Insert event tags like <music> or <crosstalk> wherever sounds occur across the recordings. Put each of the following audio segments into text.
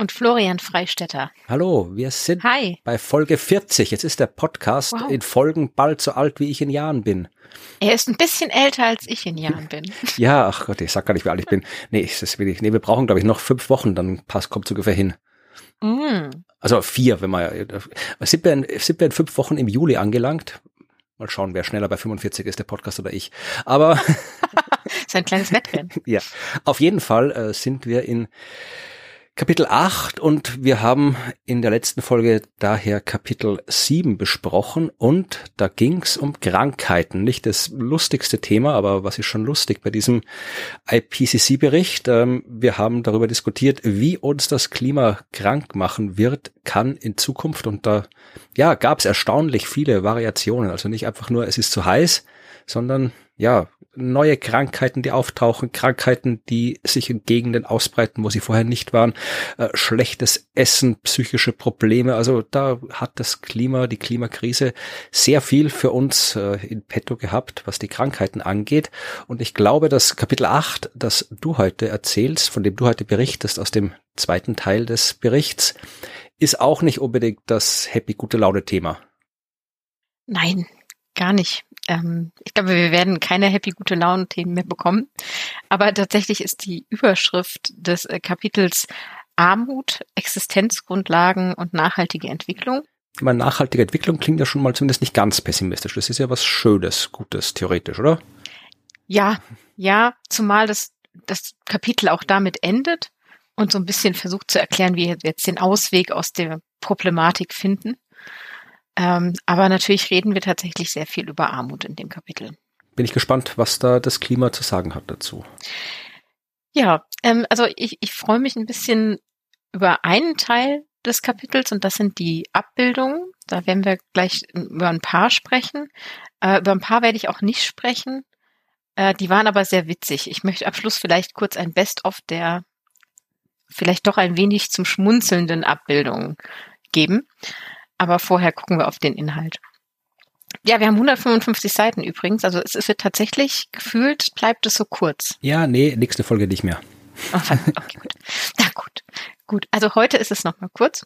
Und Florian Freistetter. Hallo, wir sind Hi. bei Folge 40. Jetzt ist der Podcast Wow. in Folgen bald so alt, wie ich in Jahren bin. Er ist ein bisschen älter, als ich in Jahren bin. <laughs> Ja, ach Gott, ich sag gar nicht, wie alt ich bin. Nee, das ist wirklich, nee, wir brauchen, glaube ich, noch fünf Wochen, dann passt, kommt ungefähr hin. Mm. Also vier, wenn man, sind wir, in, sind wir in fünf Wochen im Juli angelangt? Mal schauen, wer schneller bei 45 ist, der Podcast oder ich. Aber <laughs> ist ein kleines Wettrennen. <laughs> ja, auf jeden Fall äh, sind wir in Kapitel 8 und wir haben in der letzten Folge daher Kapitel 7 besprochen und da ging's um Krankheiten. Nicht das lustigste Thema, aber was ist schon lustig bei diesem IPCC-Bericht? Ähm, wir haben darüber diskutiert, wie uns das Klima krank machen wird, kann in Zukunft und da ja, gab's erstaunlich viele Variationen. Also nicht einfach nur, es ist zu heiß, sondern ja, neue Krankheiten, die auftauchen, Krankheiten, die sich in Gegenden ausbreiten, wo sie vorher nicht waren, äh, schlechtes Essen, psychische Probleme. Also da hat das Klima, die Klimakrise sehr viel für uns äh, in petto gehabt, was die Krankheiten angeht. Und ich glaube, das Kapitel 8, das du heute erzählst, von dem du heute berichtest, aus dem zweiten Teil des Berichts, ist auch nicht unbedingt das happy gute Laune Thema. Nein, gar nicht. Ähm, ich glaube, wir werden keine happy gute Laune Themen mehr bekommen. Aber tatsächlich ist die Überschrift des äh, Kapitels Armut, Existenzgrundlagen und nachhaltige Entwicklung. Ich meine, nachhaltige Entwicklung klingt ja schon mal zumindest nicht ganz pessimistisch. Das ist ja was Schönes, Gutes, theoretisch, oder? Ja, ja, zumal das, das Kapitel auch damit endet und so ein bisschen versucht zu erklären, wie wir jetzt den Ausweg aus der Problematik finden. Ähm, aber natürlich reden wir tatsächlich sehr viel über Armut in dem Kapitel. Bin ich gespannt, was da das Klima zu sagen hat dazu. Ja, ähm, also ich, ich freue mich ein bisschen über einen Teil des Kapitels und das sind die Abbildungen. Da werden wir gleich über ein paar sprechen. Äh, über ein paar werde ich auch nicht sprechen. Äh, die waren aber sehr witzig. Ich möchte am Schluss vielleicht kurz ein Best-of der vielleicht doch ein wenig zum schmunzelnden Abbildungen geben. Aber vorher gucken wir auf den Inhalt. Ja, wir haben 155 Seiten übrigens. Also es wird tatsächlich gefühlt, bleibt es so kurz. Ja, nee, nächste Folge nicht mehr. Oh, okay, gut. Na gut, gut. Also heute ist es nochmal kurz.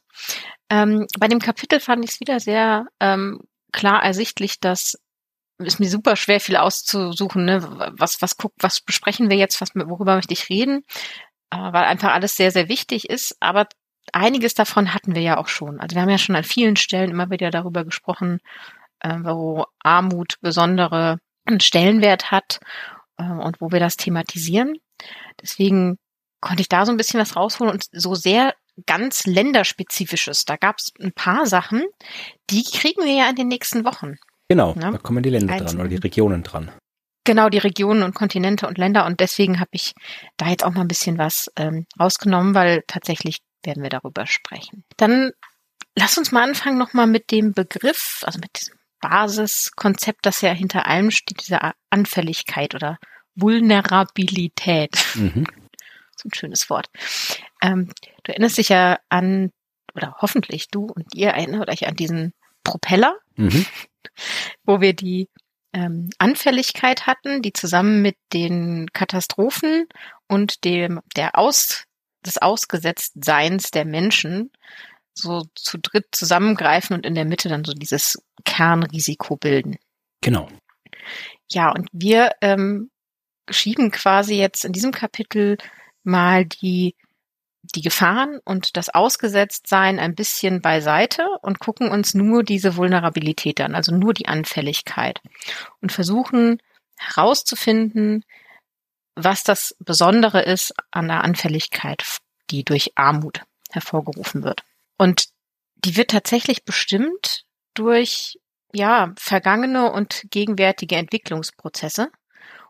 Ähm, bei dem Kapitel fand ich es wieder sehr ähm, klar ersichtlich, dass ist mir super schwer, viel auszusuchen. Ne? Was, was guckt, was besprechen wir jetzt? Was, worüber möchte ich reden? Äh, weil einfach alles sehr, sehr wichtig ist. Aber einiges davon hatten wir ja auch schon. Also wir haben ja schon an vielen Stellen immer wieder darüber gesprochen, äh, wo Armut besondere einen Stellenwert hat äh, und wo wir das thematisieren. Deswegen konnte ich da so ein bisschen was rausholen und so sehr ganz länderspezifisches. Da gab es ein paar Sachen, die kriegen wir ja in den nächsten Wochen. Genau, Ja. da kommen die Länder dran Einzelne. oder die Regionen dran. Genau, die Regionen und Kontinente und Länder. Und deswegen habe ich da jetzt auch mal ein bisschen was ähm, rausgenommen, weil tatsächlich werden wir darüber sprechen. Dann lass uns mal anfangen nochmal mit dem Begriff, also mit diesem Basiskonzept, das ja hinter allem steht, dieser Anfälligkeit oder Vulnerabilität. Mhm. so ein schönes Wort. Ähm, du erinnerst dich ja an, oder hoffentlich du und ihr erinnert euch an diesen Propeller, Mhm. wo wir die ähm, Anfälligkeit hatten, die zusammen mit den Katastrophen und dem der Aus des Ausgesetztseins der Menschen so zu dritt zusammengreifen und in der Mitte dann so dieses Kernrisiko bilden. Genau. Ja, und wir ähm, schieben quasi jetzt in diesem Kapitel mal die, die Gefahren und das Ausgesetztsein ein bisschen beiseite und gucken uns nur diese Vulnerabilität an, also nur die Anfälligkeit und versuchen herauszufinden, was das Besondere ist an der Anfälligkeit, die durch Armut hervorgerufen wird. Und die wird tatsächlich bestimmt durch ja, vergangene und gegenwärtige Entwicklungsprozesse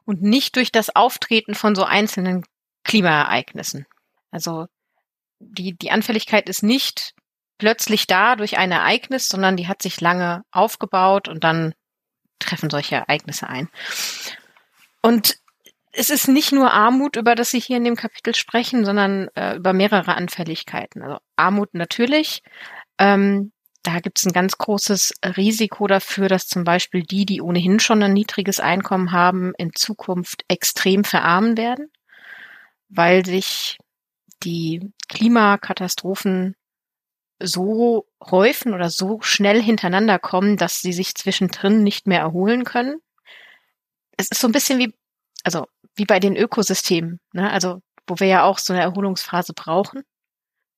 und nicht durch das Auftreten von so einzelnen Klimaereignissen. Also die, die Anfälligkeit ist nicht plötzlich da durch ein Ereignis, sondern die hat sich lange aufgebaut und dann treffen solche Ereignisse ein. Und es ist nicht nur Armut, über das Sie hier in dem Kapitel sprechen, sondern äh, über mehrere Anfälligkeiten. Also Armut natürlich. Ähm, da gibt es ein ganz großes Risiko dafür, dass zum Beispiel die, die ohnehin schon ein niedriges Einkommen haben, in Zukunft extrem verarmen werden, weil sich die Klimakatastrophen so häufen oder so schnell hintereinander kommen, dass sie sich zwischendrin nicht mehr erholen können. Es ist so ein bisschen wie, also wie bei den Ökosystemen, ne? also wo wir ja auch so eine Erholungsphase brauchen.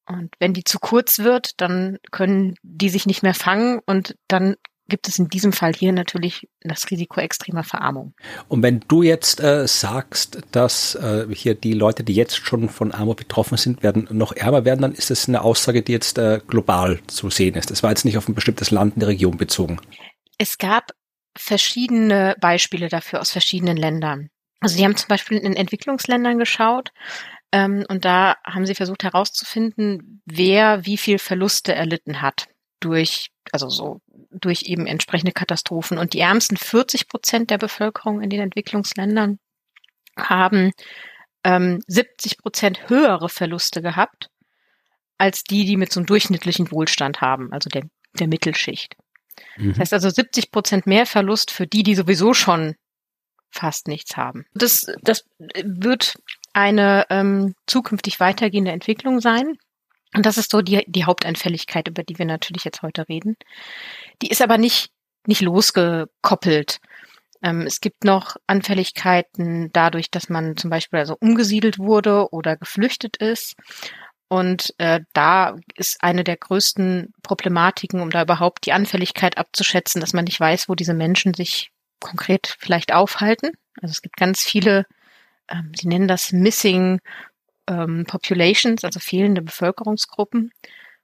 Und wenn die zu kurz wird, dann können die sich nicht mehr fangen und dann gibt es in diesem Fall hier natürlich das Risiko extremer Verarmung. Und wenn du jetzt äh, sagst, dass äh, hier die Leute, die jetzt schon von Armut betroffen sind, werden noch ärmer werden, dann ist das eine Aussage, die jetzt äh, global zu sehen ist. Das war jetzt nicht auf ein bestimmtes Land in der Region bezogen. Es gab verschiedene Beispiele dafür aus verschiedenen Ländern. Also sie haben zum Beispiel in Entwicklungsländern geschaut ähm, und da haben sie versucht herauszufinden, wer wie viel Verluste erlitten hat durch, also so durch eben entsprechende Katastrophen. Und die ärmsten 40 Prozent der Bevölkerung in den Entwicklungsländern haben ähm, 70 Prozent höhere Verluste gehabt als die, die mit so einem durchschnittlichen Wohlstand haben, also der, der Mittelschicht. Mhm. Das heißt also 70 Prozent mehr Verlust für die, die sowieso schon fast nichts haben. Das, das wird eine ähm, zukünftig weitergehende Entwicklung sein. Und das ist so die, die Haupteinfälligkeit, über die wir natürlich jetzt heute reden. Die ist aber nicht, nicht losgekoppelt. Ähm, es gibt noch Anfälligkeiten dadurch, dass man zum Beispiel also umgesiedelt wurde oder geflüchtet ist. Und äh, da ist eine der größten Problematiken, um da überhaupt die Anfälligkeit abzuschätzen, dass man nicht weiß, wo diese Menschen sich konkret vielleicht aufhalten. Also es gibt ganz viele, ähm, sie nennen das Missing ähm, Populations, also fehlende Bevölkerungsgruppen,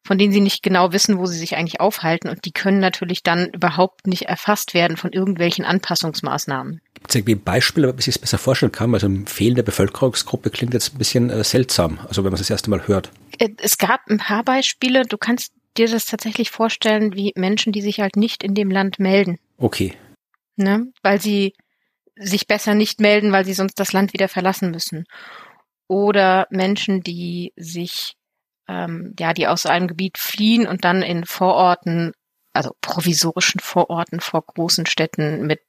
von denen sie nicht genau wissen, wo sie sich eigentlich aufhalten. Und die können natürlich dann überhaupt nicht erfasst werden von irgendwelchen Anpassungsmaßnahmen. Gibt es irgendwie Beispiele, man sich das besser vorstellen kann? Also eine fehlende Bevölkerungsgruppe klingt jetzt ein bisschen äh, seltsam, also wenn man es das erste Mal hört. Äh, es gab ein paar Beispiele. Du kannst dir das tatsächlich vorstellen, wie Menschen, die sich halt nicht in dem Land melden. Okay. Ne? Weil sie sich besser nicht melden, weil sie sonst das Land wieder verlassen müssen oder Menschen, die sich, ähm, ja, die aus einem Gebiet fliehen und dann in Vororten, also provisorischen Vororten vor großen Städten mit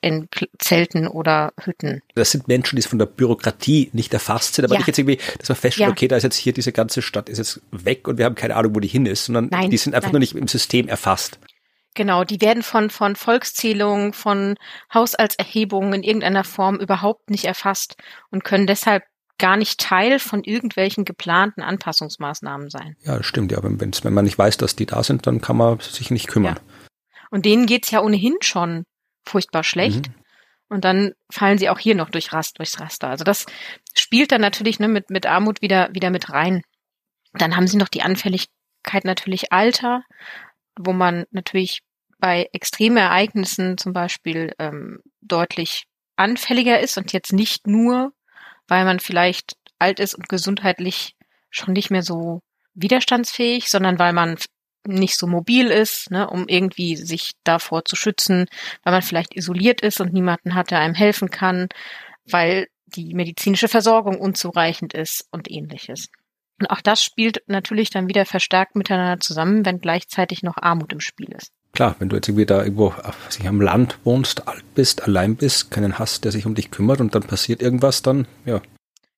in Zelten oder Hütten. Das sind Menschen, die von der Bürokratie nicht erfasst sind, aber ja. nicht jetzt irgendwie, dass man feststellt, ja. okay, da ist jetzt hier diese ganze Stadt ist jetzt weg und wir haben keine Ahnung, wo die hin ist, sondern nein, die sind einfach nein. nur nicht im System erfasst. Genau, die werden von, von Volkszählungen, von Haushaltserhebungen in irgendeiner Form überhaupt nicht erfasst und können deshalb gar nicht Teil von irgendwelchen geplanten Anpassungsmaßnahmen sein. Ja, das stimmt. Ja, wenn, wenn man nicht weiß, dass die da sind, dann kann man sich nicht kümmern. Ja. Und denen geht's ja ohnehin schon furchtbar schlecht. Mhm. Und dann fallen sie auch hier noch durch Rast, durchs Raster. Also das spielt dann natürlich ne, mit, mit Armut wieder, wieder mit rein. Dann haben sie noch die Anfälligkeit natürlich Alter, wo man natürlich bei extremen Ereignissen zum Beispiel ähm, deutlich anfälliger ist und jetzt nicht nur weil man vielleicht alt ist und gesundheitlich schon nicht mehr so widerstandsfähig, sondern weil man nicht so mobil ist, ne, um irgendwie sich davor zu schützen, weil man vielleicht isoliert ist und niemanden hat, der einem helfen kann, weil die medizinische Versorgung unzureichend ist und ähnliches. Und auch das spielt natürlich dann wieder verstärkt miteinander zusammen, wenn gleichzeitig noch Armut im Spiel ist. Klar, wenn du jetzt irgendwie da irgendwo sich am Land wohnst, alt bist, allein bist, keinen hast, der sich um dich kümmert und dann passiert irgendwas, dann ja.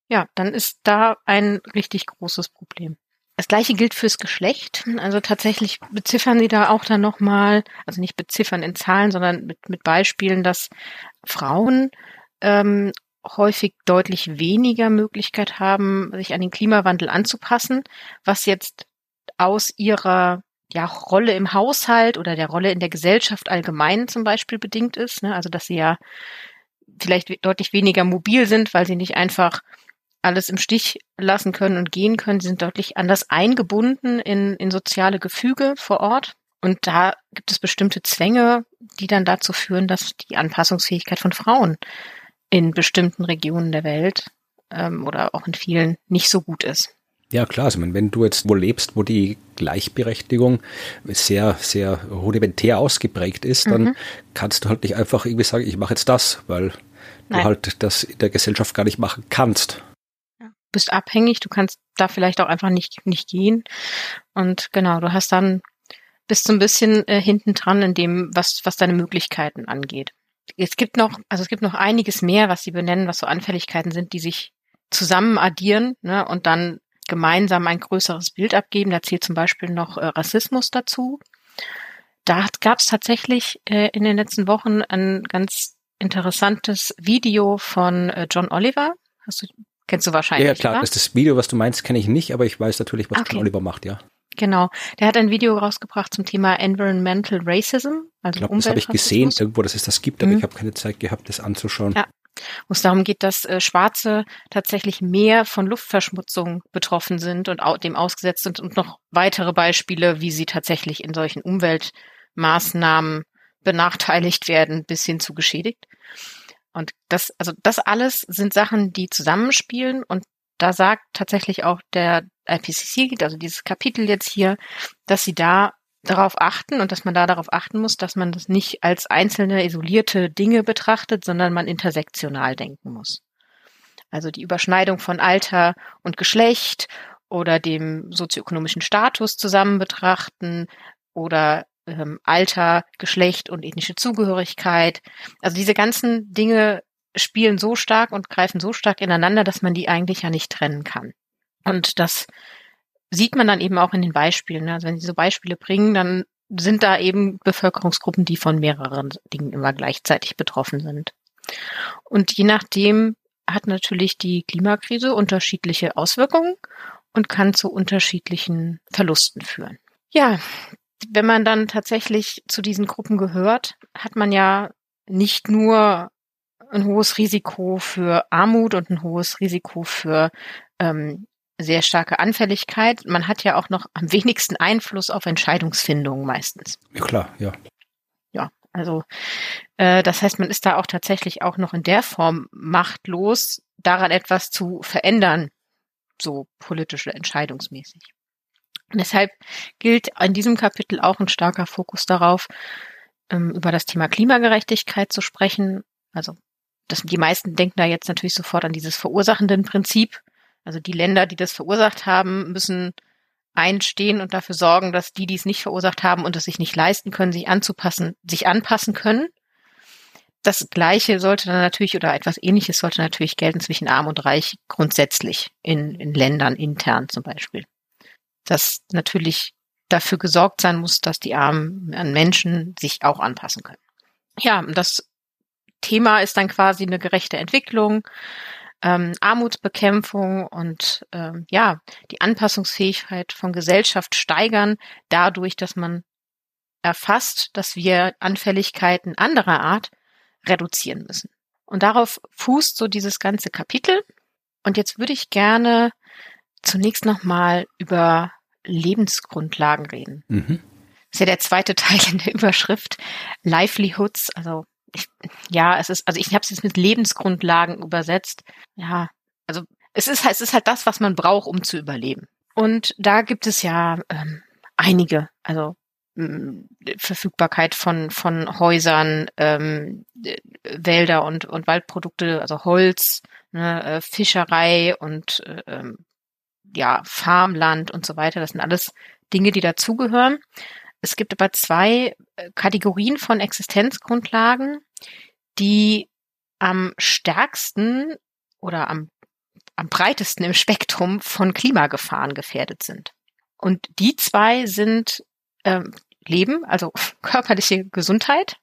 Ja, dann ist da ein richtig großes Problem. Das gleiche gilt fürs Geschlecht. Also tatsächlich beziffern sie da auch dann nochmal, also nicht beziffern in Zahlen, sondern mit, mit Beispielen, dass Frauen ähm, häufig deutlich weniger Möglichkeit haben, sich an den Klimawandel anzupassen, was jetzt aus ihrer ja, Rolle im Haushalt oder der Rolle in der Gesellschaft allgemein zum Beispiel bedingt ist. Ne? Also dass sie ja vielleicht deutlich weniger mobil sind, weil sie nicht einfach alles im Stich lassen können und gehen können. Sie sind deutlich anders eingebunden in, in soziale Gefüge vor Ort. Und da gibt es bestimmte Zwänge, die dann dazu führen, dass die Anpassungsfähigkeit von Frauen in bestimmten Regionen der Welt ähm, oder auch in vielen nicht so gut ist. Ja, klar. Also wenn du jetzt wo lebst, wo die Gleichberechtigung sehr, sehr rudimentär ausgeprägt ist, dann mhm. kannst du halt nicht einfach irgendwie sagen, ich mache jetzt das, weil Nein. du halt das in der Gesellschaft gar nicht machen kannst. Ja, bist abhängig, du kannst da vielleicht auch einfach nicht, nicht gehen. Und genau, du hast dann, bist so ein bisschen äh, hinten dran in dem, was, was deine Möglichkeiten angeht. Es gibt noch, also es gibt noch einiges mehr, was sie benennen, was so Anfälligkeiten sind, die sich zusammen addieren ne, und dann gemeinsam ein größeres Bild abgeben. Da zählt zum Beispiel noch äh, Rassismus dazu. Da gab es tatsächlich äh, in den letzten Wochen ein ganz interessantes Video von äh, John Oliver. Hast du, kennst du wahrscheinlich. Ja, klar, das, das Video, was du meinst, kenne ich nicht, aber ich weiß natürlich, was okay. John Oliver macht, ja. Genau. Der hat ein Video rausgebracht zum Thema Environmental Racism, also ich glaub, Das habe ich gesehen irgendwo, dass es das gibt, aber mhm. ich habe keine Zeit gehabt, das anzuschauen. Ja, wo es darum geht, dass äh, Schwarze tatsächlich mehr von Luftverschmutzung betroffen sind und dem ausgesetzt sind und noch weitere Beispiele, wie sie tatsächlich in solchen Umweltmaßnahmen benachteiligt werden, bis hin zu geschädigt. Und das, also das alles sind Sachen, die zusammenspielen und da sagt tatsächlich auch der IPCC, also dieses Kapitel jetzt hier, dass sie da darauf achten und dass man da darauf achten muss, dass man das nicht als einzelne isolierte Dinge betrachtet, sondern man intersektional denken muss. Also die Überschneidung von Alter und Geschlecht oder dem sozioökonomischen Status zusammen betrachten oder ähm, Alter, Geschlecht und ethnische Zugehörigkeit. Also diese ganzen Dinge spielen so stark und greifen so stark ineinander, dass man die eigentlich ja nicht trennen kann. Und das sieht man dann eben auch in den Beispielen. Ne? Also wenn sie so Beispiele bringen, dann sind da eben Bevölkerungsgruppen, die von mehreren Dingen immer gleichzeitig betroffen sind. Und je nachdem hat natürlich die Klimakrise unterschiedliche Auswirkungen und kann zu unterschiedlichen Verlusten führen. Ja, wenn man dann tatsächlich zu diesen Gruppen gehört, hat man ja nicht nur ein hohes Risiko für Armut und ein hohes Risiko für ähm, sehr starke Anfälligkeit. Man hat ja auch noch am wenigsten Einfluss auf Entscheidungsfindungen meistens. Ja, klar, ja. Ja, also äh, das heißt, man ist da auch tatsächlich auch noch in der Form machtlos, daran etwas zu verändern, so politische entscheidungsmäßig. Und deshalb gilt in diesem Kapitel auch ein starker Fokus darauf, ähm, über das Thema Klimagerechtigkeit zu sprechen. Also das, die meisten denken da jetzt natürlich sofort an dieses verursachenden Prinzip, also die Länder, die das verursacht haben, müssen einstehen und dafür sorgen, dass die, die es nicht verursacht haben und es sich nicht leisten können, sich anzupassen, sich anpassen können. Das Gleiche sollte dann natürlich oder etwas Ähnliches sollte natürlich gelten zwischen Arm und Reich grundsätzlich in, in Ländern intern zum Beispiel. Dass natürlich dafür gesorgt sein muss, dass die armen Menschen sich auch anpassen können. Ja, das Thema ist dann quasi eine gerechte Entwicklung, ähm, Armutsbekämpfung und ähm, ja, die Anpassungsfähigkeit von Gesellschaft steigern, dadurch, dass man erfasst, dass wir Anfälligkeiten anderer Art reduzieren müssen. Und darauf fußt so dieses ganze Kapitel. Und jetzt würde ich gerne zunächst nochmal über Lebensgrundlagen reden. Mhm. Das ist ja der zweite <laughs> Teil in der Überschrift. Livelihoods, also ich, ja, es ist, also ich habe es jetzt mit Lebensgrundlagen übersetzt. Ja, also es ist, es ist halt das, was man braucht, um zu überleben. Und da gibt es ja ähm, einige, also ähm, Verfügbarkeit von von Häusern, ähm, Wälder und und Waldprodukte, also Holz, ne, äh, Fischerei und äh, ähm, ja Farmland und so weiter. Das sind alles Dinge, die dazugehören. Es gibt aber zwei äh, Kategorien von Existenzgrundlagen, die am stärksten oder am, am breitesten im Spektrum von Klimagefahren gefährdet sind. Und die zwei sind ähm, Leben, also <laughs> körperliche Gesundheit.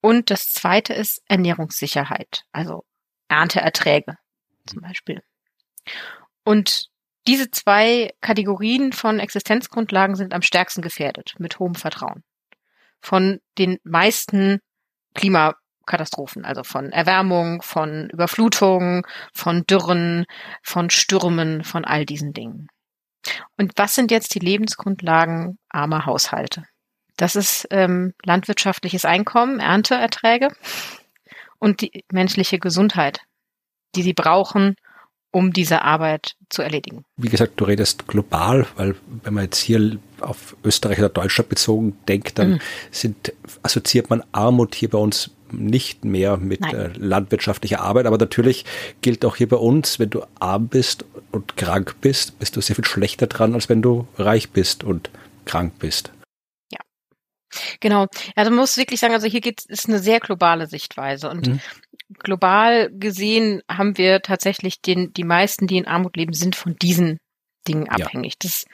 Und das zweite ist Ernährungssicherheit, also Ernteerträge zum Beispiel. Und diese zwei Kategorien von Existenzgrundlagen sind am stärksten gefährdet, mit hohem Vertrauen. Von den meisten Klimakatastrophen, also von Erwärmung, von Überflutung, von Dürren, von Stürmen, von all diesen Dingen. Und was sind jetzt die Lebensgrundlagen armer Haushalte? Das ist ähm, landwirtschaftliches Einkommen, Ernteerträge und die menschliche Gesundheit, die sie brauchen, um diese Arbeit zu erledigen. Wie gesagt, du redest global, weil wenn man jetzt hier auf Österreich oder Deutschland bezogen denkt, dann mhm. sind, assoziiert man Armut hier bei uns nicht mehr mit äh, landwirtschaftlicher Arbeit. Aber natürlich gilt auch hier bei uns, wenn du arm bist und krank bist, bist du sehr viel schlechter dran, als wenn du reich bist und krank bist. Ja. Genau. Also man muss wirklich sagen, also hier geht es eine sehr globale Sichtweise und mhm. Global gesehen haben wir tatsächlich den, die meisten, die in Armut leben, sind von diesen Dingen abhängig. Ja. Das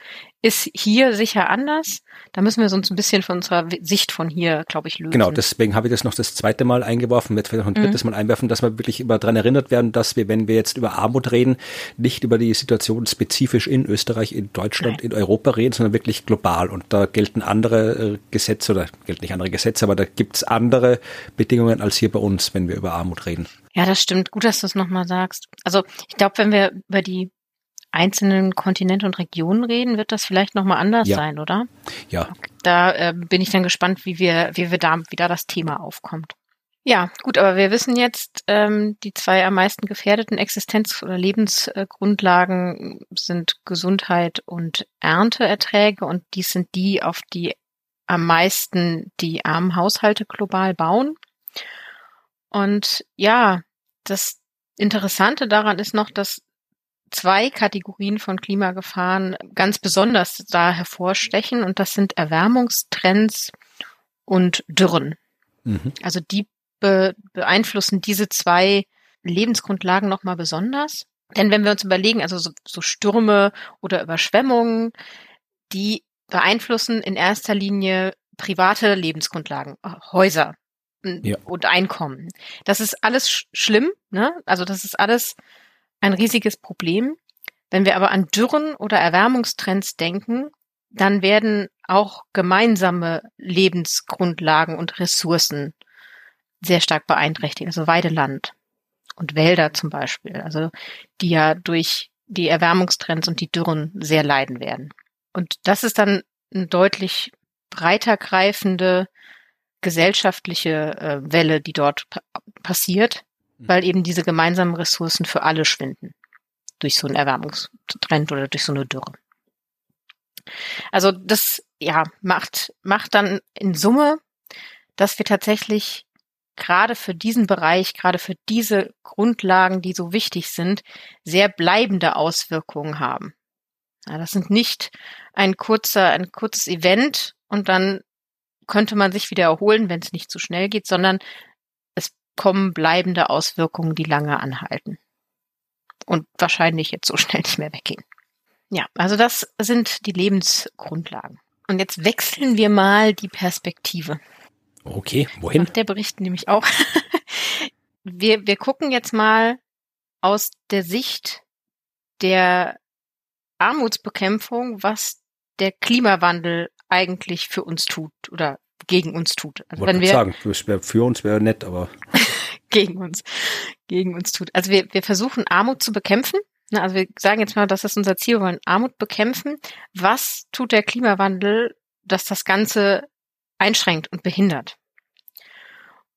ist hier sicher anders. Da müssen wir uns ein bisschen von unserer Sicht von hier, glaube ich, lösen. Genau, deswegen habe ich das noch das zweite Mal eingeworfen, wird vielleicht noch ein drittes mhm. Mal einwerfen, dass wir wirklich immer daran erinnert werden, dass wir, wenn wir jetzt über Armut reden, nicht über die Situation spezifisch in Österreich, in Deutschland, Nein. in Europa reden, sondern wirklich global. Und da gelten andere äh, Gesetze oder gelten nicht andere Gesetze, aber da gibt's andere Bedingungen als hier bei uns, wenn wir über Armut reden. Ja, das stimmt. Gut, dass du es nochmal sagst. Also ich glaube, wenn wir über die einzelnen Kontinente und Regionen reden, wird das vielleicht nochmal anders ja. sein, oder? Ja. Da äh, bin ich dann gespannt, wie wir, wie wir da, wie da das Thema aufkommt. Ja, gut, aber wir wissen jetzt, ähm, die zwei am meisten gefährdeten Existenz- oder Lebensgrundlagen sind Gesundheit und Ernteerträge und dies sind die, auf die am meisten die armen Haushalte global bauen. Und ja, das Interessante daran ist noch, dass zwei Kategorien von Klimagefahren ganz besonders da hervorstechen und das sind Erwärmungstrends und Dürren. Mhm. Also die be beeinflussen diese zwei Lebensgrundlagen nochmal besonders. Denn wenn wir uns überlegen, also so, so Stürme oder Überschwemmungen, die beeinflussen in erster Linie private Lebensgrundlagen, Häuser ja. und Einkommen. Das ist alles sch schlimm, ne? Also das ist alles ein riesiges Problem. Wenn wir aber an Dürren oder Erwärmungstrends denken, dann werden auch gemeinsame Lebensgrundlagen und Ressourcen sehr stark beeinträchtigt, also Weideland und Wälder zum Beispiel, also die ja durch die Erwärmungstrends und die Dürren sehr leiden werden. Und das ist dann eine deutlich breiter greifende gesellschaftliche äh, Welle, die dort pa passiert, weil eben diese gemeinsamen Ressourcen für alle schwinden durch so einen Erwärmungstrend oder durch so eine Dürre. Also das ja macht macht dann in Summe, dass wir tatsächlich gerade für diesen Bereich, gerade für diese Grundlagen, die so wichtig sind, sehr bleibende Auswirkungen haben. Ja, das sind nicht ein kurzer, ein kurzes Event und dann könnte man sich wieder erholen, wenn es nicht zu schnell geht, sondern kommen bleibende Auswirkungen, die lange anhalten. Und wahrscheinlich jetzt so <laughs> schnell nicht mehr weggehen. Ja, also das sind die Lebensgrundlagen. Und jetzt wechseln wir mal die Perspektive. Okay, wohin? Der Bericht nämlich auch. <laughs> wir, wir gucken jetzt mal aus der Sicht der Armutsbekämpfung, was der Klimawandel eigentlich für uns tut oder gegen uns tut. Also wenn wir sagen, für uns wäre nett, aber <laughs> gegen uns, gegen uns tut. Also wir, wir versuchen Armut zu bekämpfen. Ne, also wir sagen jetzt mal, das ist unser Ziel, wir wollen Armut bekämpfen. Was tut der Klimawandel, dass das Ganze einschränkt und behindert?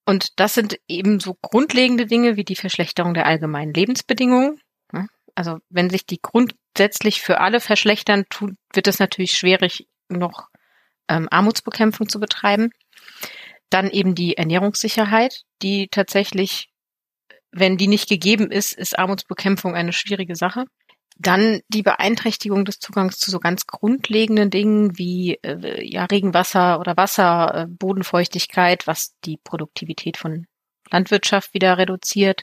Und das sind eben so grundlegende Dinge wie die Verschlechterung der allgemeinen Lebensbedingungen. Ne? Also wenn sich die grundsätzlich für alle verschlechtern, tut, wird es natürlich schwierig, noch ähm, Armutsbekämpfung zu betreiben. Dann eben die Ernährungssicherheit, die tatsächlich, wenn die nicht gegeben ist, ist Armutsbekämpfung eine schwierige Sache. Dann die Beeinträchtigung des Zugangs zu so ganz grundlegenden Dingen wie äh, ja, Regenwasser oder Wasser, äh, Bodenfeuchtigkeit, was die Produktivität von Landwirtschaft wieder reduziert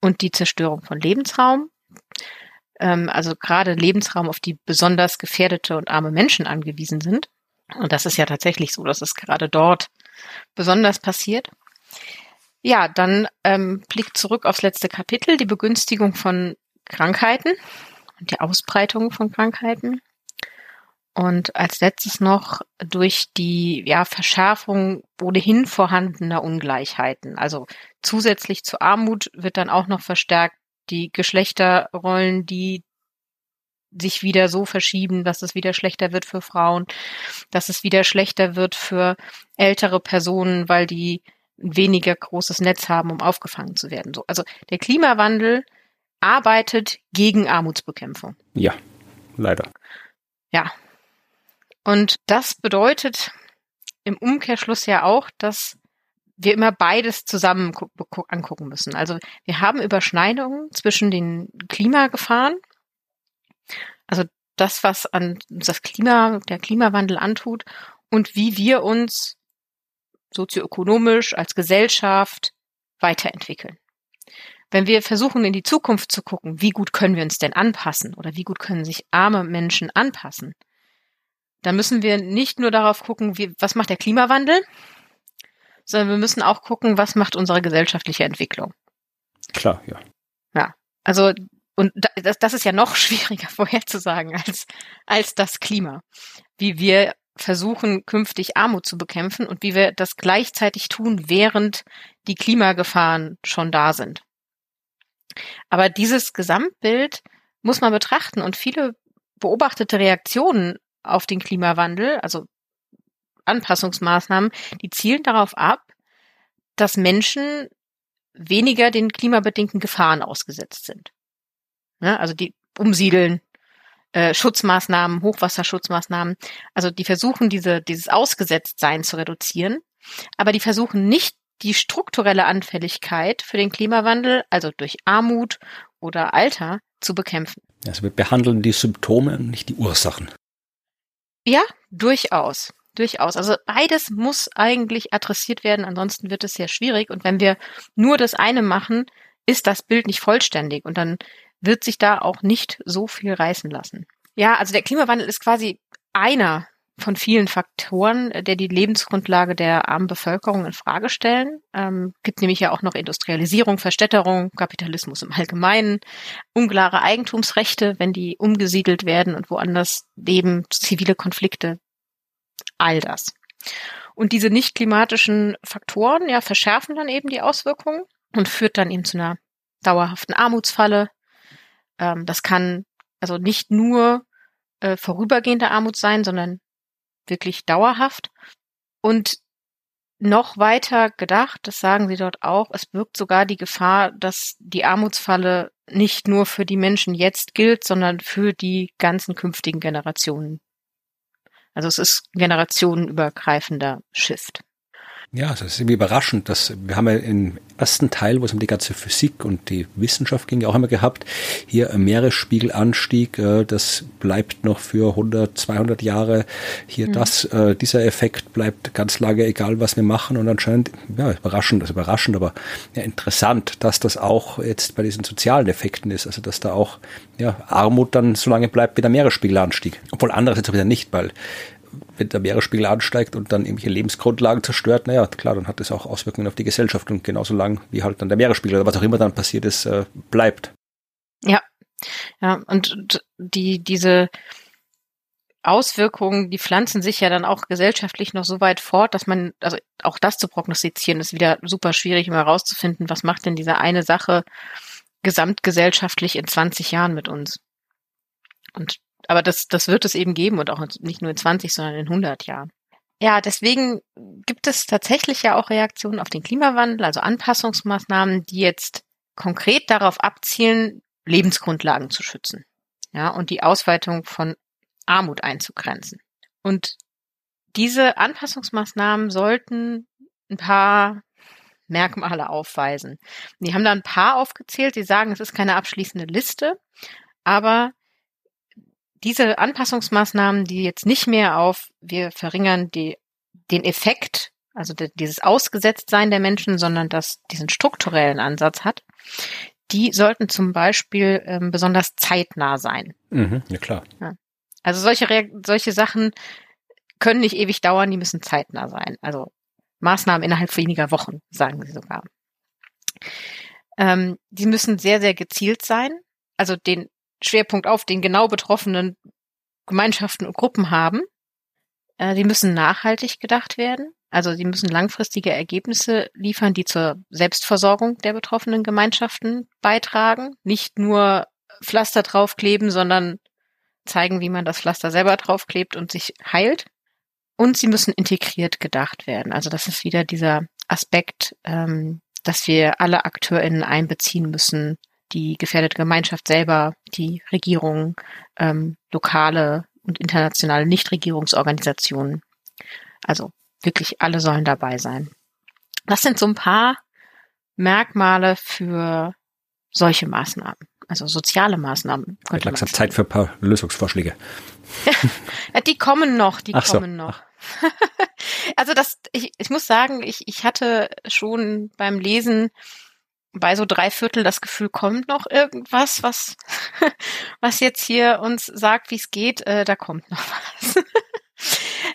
und die Zerstörung von Lebensraum. Ähm, also gerade Lebensraum, auf die besonders gefährdete und arme Menschen angewiesen sind. Und das ist ja tatsächlich so, dass es gerade dort besonders passiert. Ja, dann ähm, Blick zurück aufs letzte Kapitel, die Begünstigung von Krankheiten und die Ausbreitung von Krankheiten. Und als letztes noch durch die ja, Verschärfung ohnehin vorhandener Ungleichheiten. Also zusätzlich zur Armut wird dann auch noch verstärkt die Geschlechterrollen, die sich wieder so verschieben, dass es wieder schlechter wird für Frauen, dass es wieder schlechter wird für ältere Personen, weil die ein weniger großes Netz haben, um aufgefangen zu werden. So, also der Klimawandel arbeitet gegen Armutsbekämpfung. Ja, leider. Ja. Und das bedeutet im Umkehrschluss ja auch, dass wir immer beides zusammen angucken müssen. Also wir haben Überschneidungen zwischen den Klimagefahren, also das, was an das Klima, der Klimawandel antut und wie wir uns sozioökonomisch als Gesellschaft weiterentwickeln. Wenn wir versuchen, in die Zukunft zu gucken, wie gut können wir uns denn anpassen oder wie gut können sich arme Menschen anpassen, dann müssen wir nicht nur darauf gucken, wie, was macht der Klimawandel, sondern wir müssen auch gucken, was macht unsere gesellschaftliche Entwicklung. Klar, ja. Ja, also und das, das ist ja noch <laughs> schwieriger vorherzusagen als, als das Klima. Wie wir versuchen, künftig Armut zu bekämpfen und wie wir das gleichzeitig tun, während die Klimagefahren schon da sind. Aber dieses Gesamtbild muss man betrachten und viele beobachtete Reaktionen auf den Klimawandel, also Anpassungsmaßnahmen, die zielen darauf ab, dass Menschen weniger den klimabedingten Gefahren ausgesetzt sind. Ja, also die umsiedeln, äh, Schutzmaßnahmen, Hochwasserschutzmaßnahmen. Also die versuchen, diese, dieses Ausgesetztsein zu reduzieren, aber die versuchen nicht die strukturelle Anfälligkeit für den Klimawandel, also durch Armut oder Alter, zu bekämpfen. Also wir behandeln die Symptome, nicht die Ursachen. Ja, durchaus. Durchaus. Also beides muss eigentlich adressiert werden, ansonsten wird es sehr schwierig. Und wenn wir nur das eine machen, ist das Bild nicht vollständig und dann wird sich da auch nicht so viel reißen lassen. Ja, also der Klimawandel ist quasi einer von vielen Faktoren, der die Lebensgrundlage der armen Bevölkerung in Frage stellen. Ähm, gibt nämlich ja auch noch Industrialisierung, Verstädterung, Kapitalismus im Allgemeinen, unklare Eigentumsrechte, wenn die umgesiedelt werden und woanders leben, zivile Konflikte, all das. Und diese nicht klimatischen Faktoren ja verschärfen dann eben die Auswirkungen und führt dann eben zu einer dauerhaften Armutsfalle. Ähm, das kann also nicht nur äh, vorübergehende Armut sein, sondern wirklich dauerhaft. Und noch weiter gedacht, das sagen sie dort auch, es birgt sogar die Gefahr, dass die Armutsfalle nicht nur für die Menschen jetzt gilt, sondern für die ganzen künftigen Generationen. Also es ist generationenübergreifender Shift. Ja, das ist irgendwie überraschend, dass wir haben ja im ersten Teil, wo es um die ganze Physik und die Wissenschaft ging, ja auch immer gehabt, hier ein Meeresspiegelanstieg, äh, das bleibt noch für 100, 200 Jahre. Hier mhm. das, äh, dieser Effekt bleibt ganz lange, egal was wir machen und anscheinend, ja, überraschend, also überraschend, aber ja, interessant, dass das auch jetzt bei diesen sozialen Effekten ist, also dass da auch ja, Armut dann so lange bleibt wie der Meeresspiegelanstieg. Obwohl anderes jetzt auch wieder nicht, weil wenn der Meeresspiegel ansteigt und dann irgendwelche Lebensgrundlagen zerstört, naja, klar, dann hat das auch Auswirkungen auf die Gesellschaft und genauso lang wie halt dann der Meeresspiegel oder was auch immer dann passiert ist, äh, bleibt. Ja. Ja, und die, diese Auswirkungen, die pflanzen sich ja dann auch gesellschaftlich noch so weit fort, dass man, also auch das zu prognostizieren, ist wieder super schwierig, immer herauszufinden, was macht denn diese eine Sache gesamtgesellschaftlich in 20 Jahren mit uns. Und aber das, das wird es eben geben und auch nicht nur in 20, sondern in 100 Jahren. Ja, deswegen gibt es tatsächlich ja auch Reaktionen auf den Klimawandel, also Anpassungsmaßnahmen, die jetzt konkret darauf abzielen, Lebensgrundlagen zu schützen. Ja, und die Ausweitung von Armut einzugrenzen. Und diese Anpassungsmaßnahmen sollten ein paar Merkmale aufweisen. Die haben da ein paar aufgezählt, die sagen, es ist keine abschließende Liste, aber diese Anpassungsmaßnahmen, die jetzt nicht mehr auf, wir verringern die, den Effekt, also de, dieses Ausgesetztsein der Menschen, sondern dass diesen strukturellen Ansatz hat, die sollten zum Beispiel ähm, besonders zeitnah sein. Mhm, ja klar. Ja. Also solche, solche Sachen können nicht ewig dauern, die müssen zeitnah sein. Also Maßnahmen innerhalb weniger Wochen, sagen sie sogar. Ähm, die müssen sehr, sehr gezielt sein. Also den Schwerpunkt auf den genau betroffenen Gemeinschaften und Gruppen haben. Äh, die müssen nachhaltig gedacht werden. Also sie müssen langfristige Ergebnisse liefern, die zur Selbstversorgung der betroffenen Gemeinschaften beitragen. Nicht nur Pflaster draufkleben, sondern zeigen, wie man das Pflaster selber draufklebt und sich heilt. Und sie müssen integriert gedacht werden. Also das ist wieder dieser Aspekt, ähm, dass wir alle AkteurInnen einbeziehen müssen, die gefährdete Gemeinschaft selber, die Regierung, ähm, lokale und internationale Nichtregierungsorganisationen. Also wirklich alle sollen dabei sein. Das sind so ein paar Merkmale für solche Maßnahmen, also soziale Maßnahmen. Wird langsam Zeit für ein paar Lösungsvorschläge. <laughs> die kommen noch, die Ach kommen so. noch. <laughs> also das, ich, ich muss sagen, ich, ich hatte schon beim Lesen bei so drei Viertel das Gefühl, kommt noch irgendwas, was, <laughs> was jetzt hier uns sagt, wie es geht, äh, da kommt noch <laughs> was.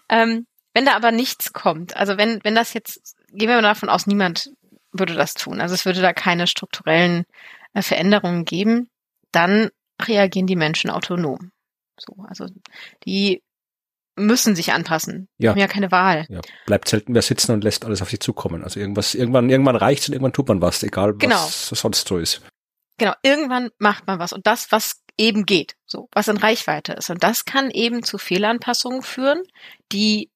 ähm, wenn da aber nichts kommt, also wenn, wenn das jetzt, gehen wir mal davon aus, niemand würde das tun, also es würde da keine strukturellen äh, Veränderungen geben, dann reagieren die Menschen autonom. So, also die müssen sich anpassen. Ja. Haben ja keine Wahl. Ja, bleibt selten wer sitzen und lässt alles auf sich zukommen. Also irgendwas, irgendwann, irgendwann reicht's und irgendwann tut man was, egal was Genau. sonst so ist. Genau, irgendwann macht man was und das, was eben geht, so, was in Reichweite ist. Und das kann eben zu Fehlanpassungen führen, die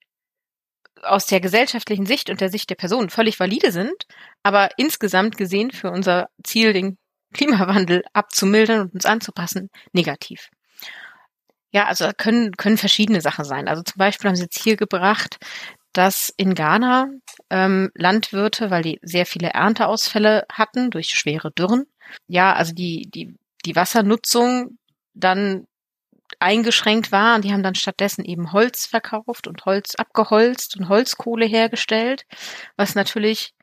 aus der gesellschaftlichen Sicht und der Sicht der Personen völlig valide sind, aber insgesamt gesehen für unser Ziel, den Klimawandel abzumildern und uns anzupassen, negativ. Ja, also können, können verschiedene Sachen sein. Also zum Beispiel haben sie jetzt hier gebracht, dass in Ghana ähm, Landwirte, weil die sehr viele Ernteausfälle hatten durch schwere Dürren, ja, also die, die, die Wassernutzung dann eingeschränkt war und die haben dann stattdessen eben Holz verkauft und Holz abgeholzt und Holzkohle hergestellt, was natürlich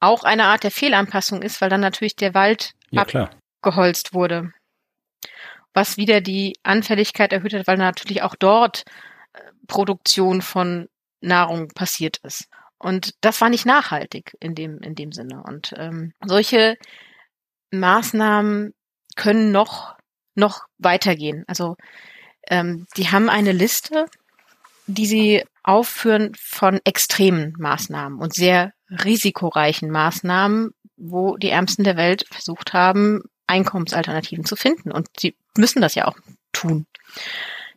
auch eine Art der Fehlanpassung ist, weil dann natürlich der Wald Ja, abgeholzt wurde. Was wieder die Anfälligkeit erhöht hat, weil natürlich auch dort äh, Produktion von Nahrung passiert ist. Und das war nicht nachhaltig in dem, in dem Sinne. Und ähm, solche Maßnahmen können noch, noch weitergehen. Also ähm, die haben eine Liste, die sie aufführen von extremen Maßnahmen und sehr risikoreichen Maßnahmen, wo die Ärmsten der Welt versucht haben, Einkommensalternativen zu finden. Und sie müssen das ja auch tun.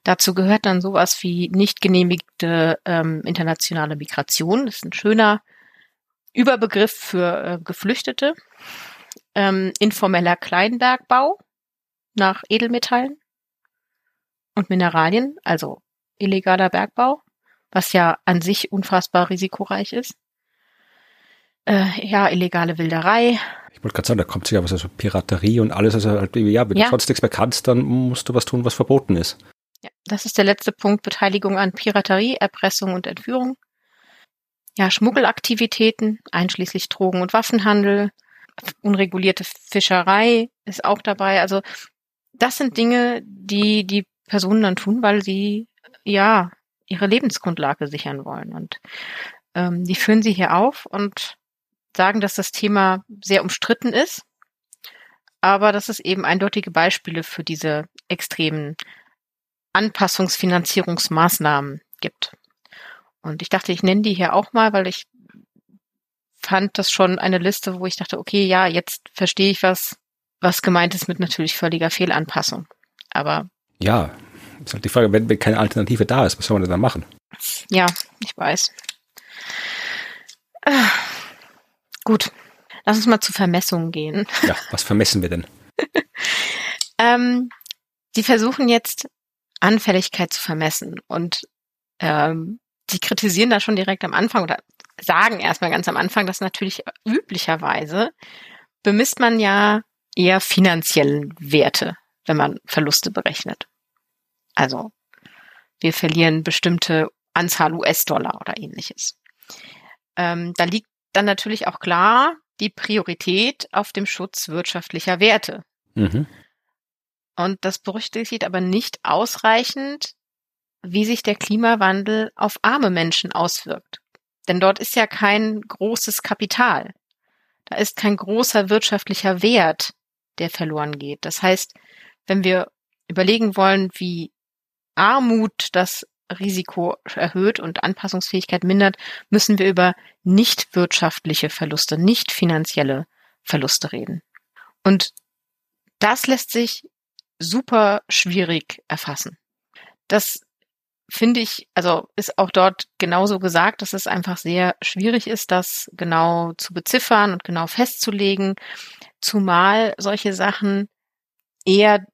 Dazu gehört dann sowas wie nicht genehmigte ähm, internationale Migration. Das ist ein schöner Überbegriff für äh, Geflüchtete. Ähm, informeller Kleinbergbau nach Edelmetallen und Mineralien, also illegaler Bergbau, was ja an sich unfassbar risikoreich ist. Äh, ja, illegale Wilderei, Ich wollte gerade sagen, da kommt sich ja was, also Piraterie und alles, also halt, ja, wenn Ja. du sonst nichts mehr kannst, dann musst du was tun, was verboten ist. Ja, das ist der letzte Punkt. Beteiligung an Piraterie, Erpressung und Entführung. Ja, Schmuggelaktivitäten, einschließlich Drogen- und Waffenhandel. Unregulierte Fischerei ist auch dabei. Also, das sind Dinge, die die Personen dann tun, weil sie, ja, ihre Lebensgrundlage sichern wollen. Und ähm, die führen sie hier auf und sagen, dass das Thema sehr umstritten ist, aber dass es eben eindeutige Beispiele für diese extremen Anpassungsfinanzierungsmaßnahmen gibt. Und ich dachte, ich nenne die hier auch mal, weil ich fand das schon eine Liste, wo ich dachte, okay, ja, jetzt verstehe ich was, was gemeint ist mit natürlich völliger Fehlanpassung. Aber Ja, ist halt die Frage, wenn, wenn keine Alternative da ist, was soll man denn dann machen? ja, ich weiß. Ah, gut, lass uns mal zu Vermessungen gehen. Ja, was vermessen wir denn? <laughs> Ähm, sie versuchen jetzt Anfälligkeit zu vermessen und ähm, sie kritisieren da schon direkt am Anfang oder sagen erstmal ganz am Anfang, dass natürlich üblicherweise bemisst man ja eher finanziellen Werte, wenn man Verluste berechnet. Also wir verlieren bestimmte Anzahl US-Dollar oder ähnliches. Ähm, da liegt dann natürlich auch klar die Priorität auf dem Schutz wirtschaftlicher Werte. Mhm. Und das berücksichtigt aber nicht ausreichend, wie sich der Klimawandel auf arme Menschen auswirkt. Denn dort ist ja kein großes Kapital. Da ist kein großer wirtschaftlicher Wert, der verloren geht. Das heißt, wenn wir überlegen wollen, wie Armut das Risiko erhöht und Anpassungsfähigkeit mindert, müssen wir über nicht wirtschaftliche Verluste, nicht finanzielle Verluste reden. Und das lässt sich super schwierig erfassen. Das finde ich, also ist auch dort genauso gesagt, dass es einfach sehr schwierig ist, das genau zu beziffern und genau festzulegen, zumal solche Sachen eher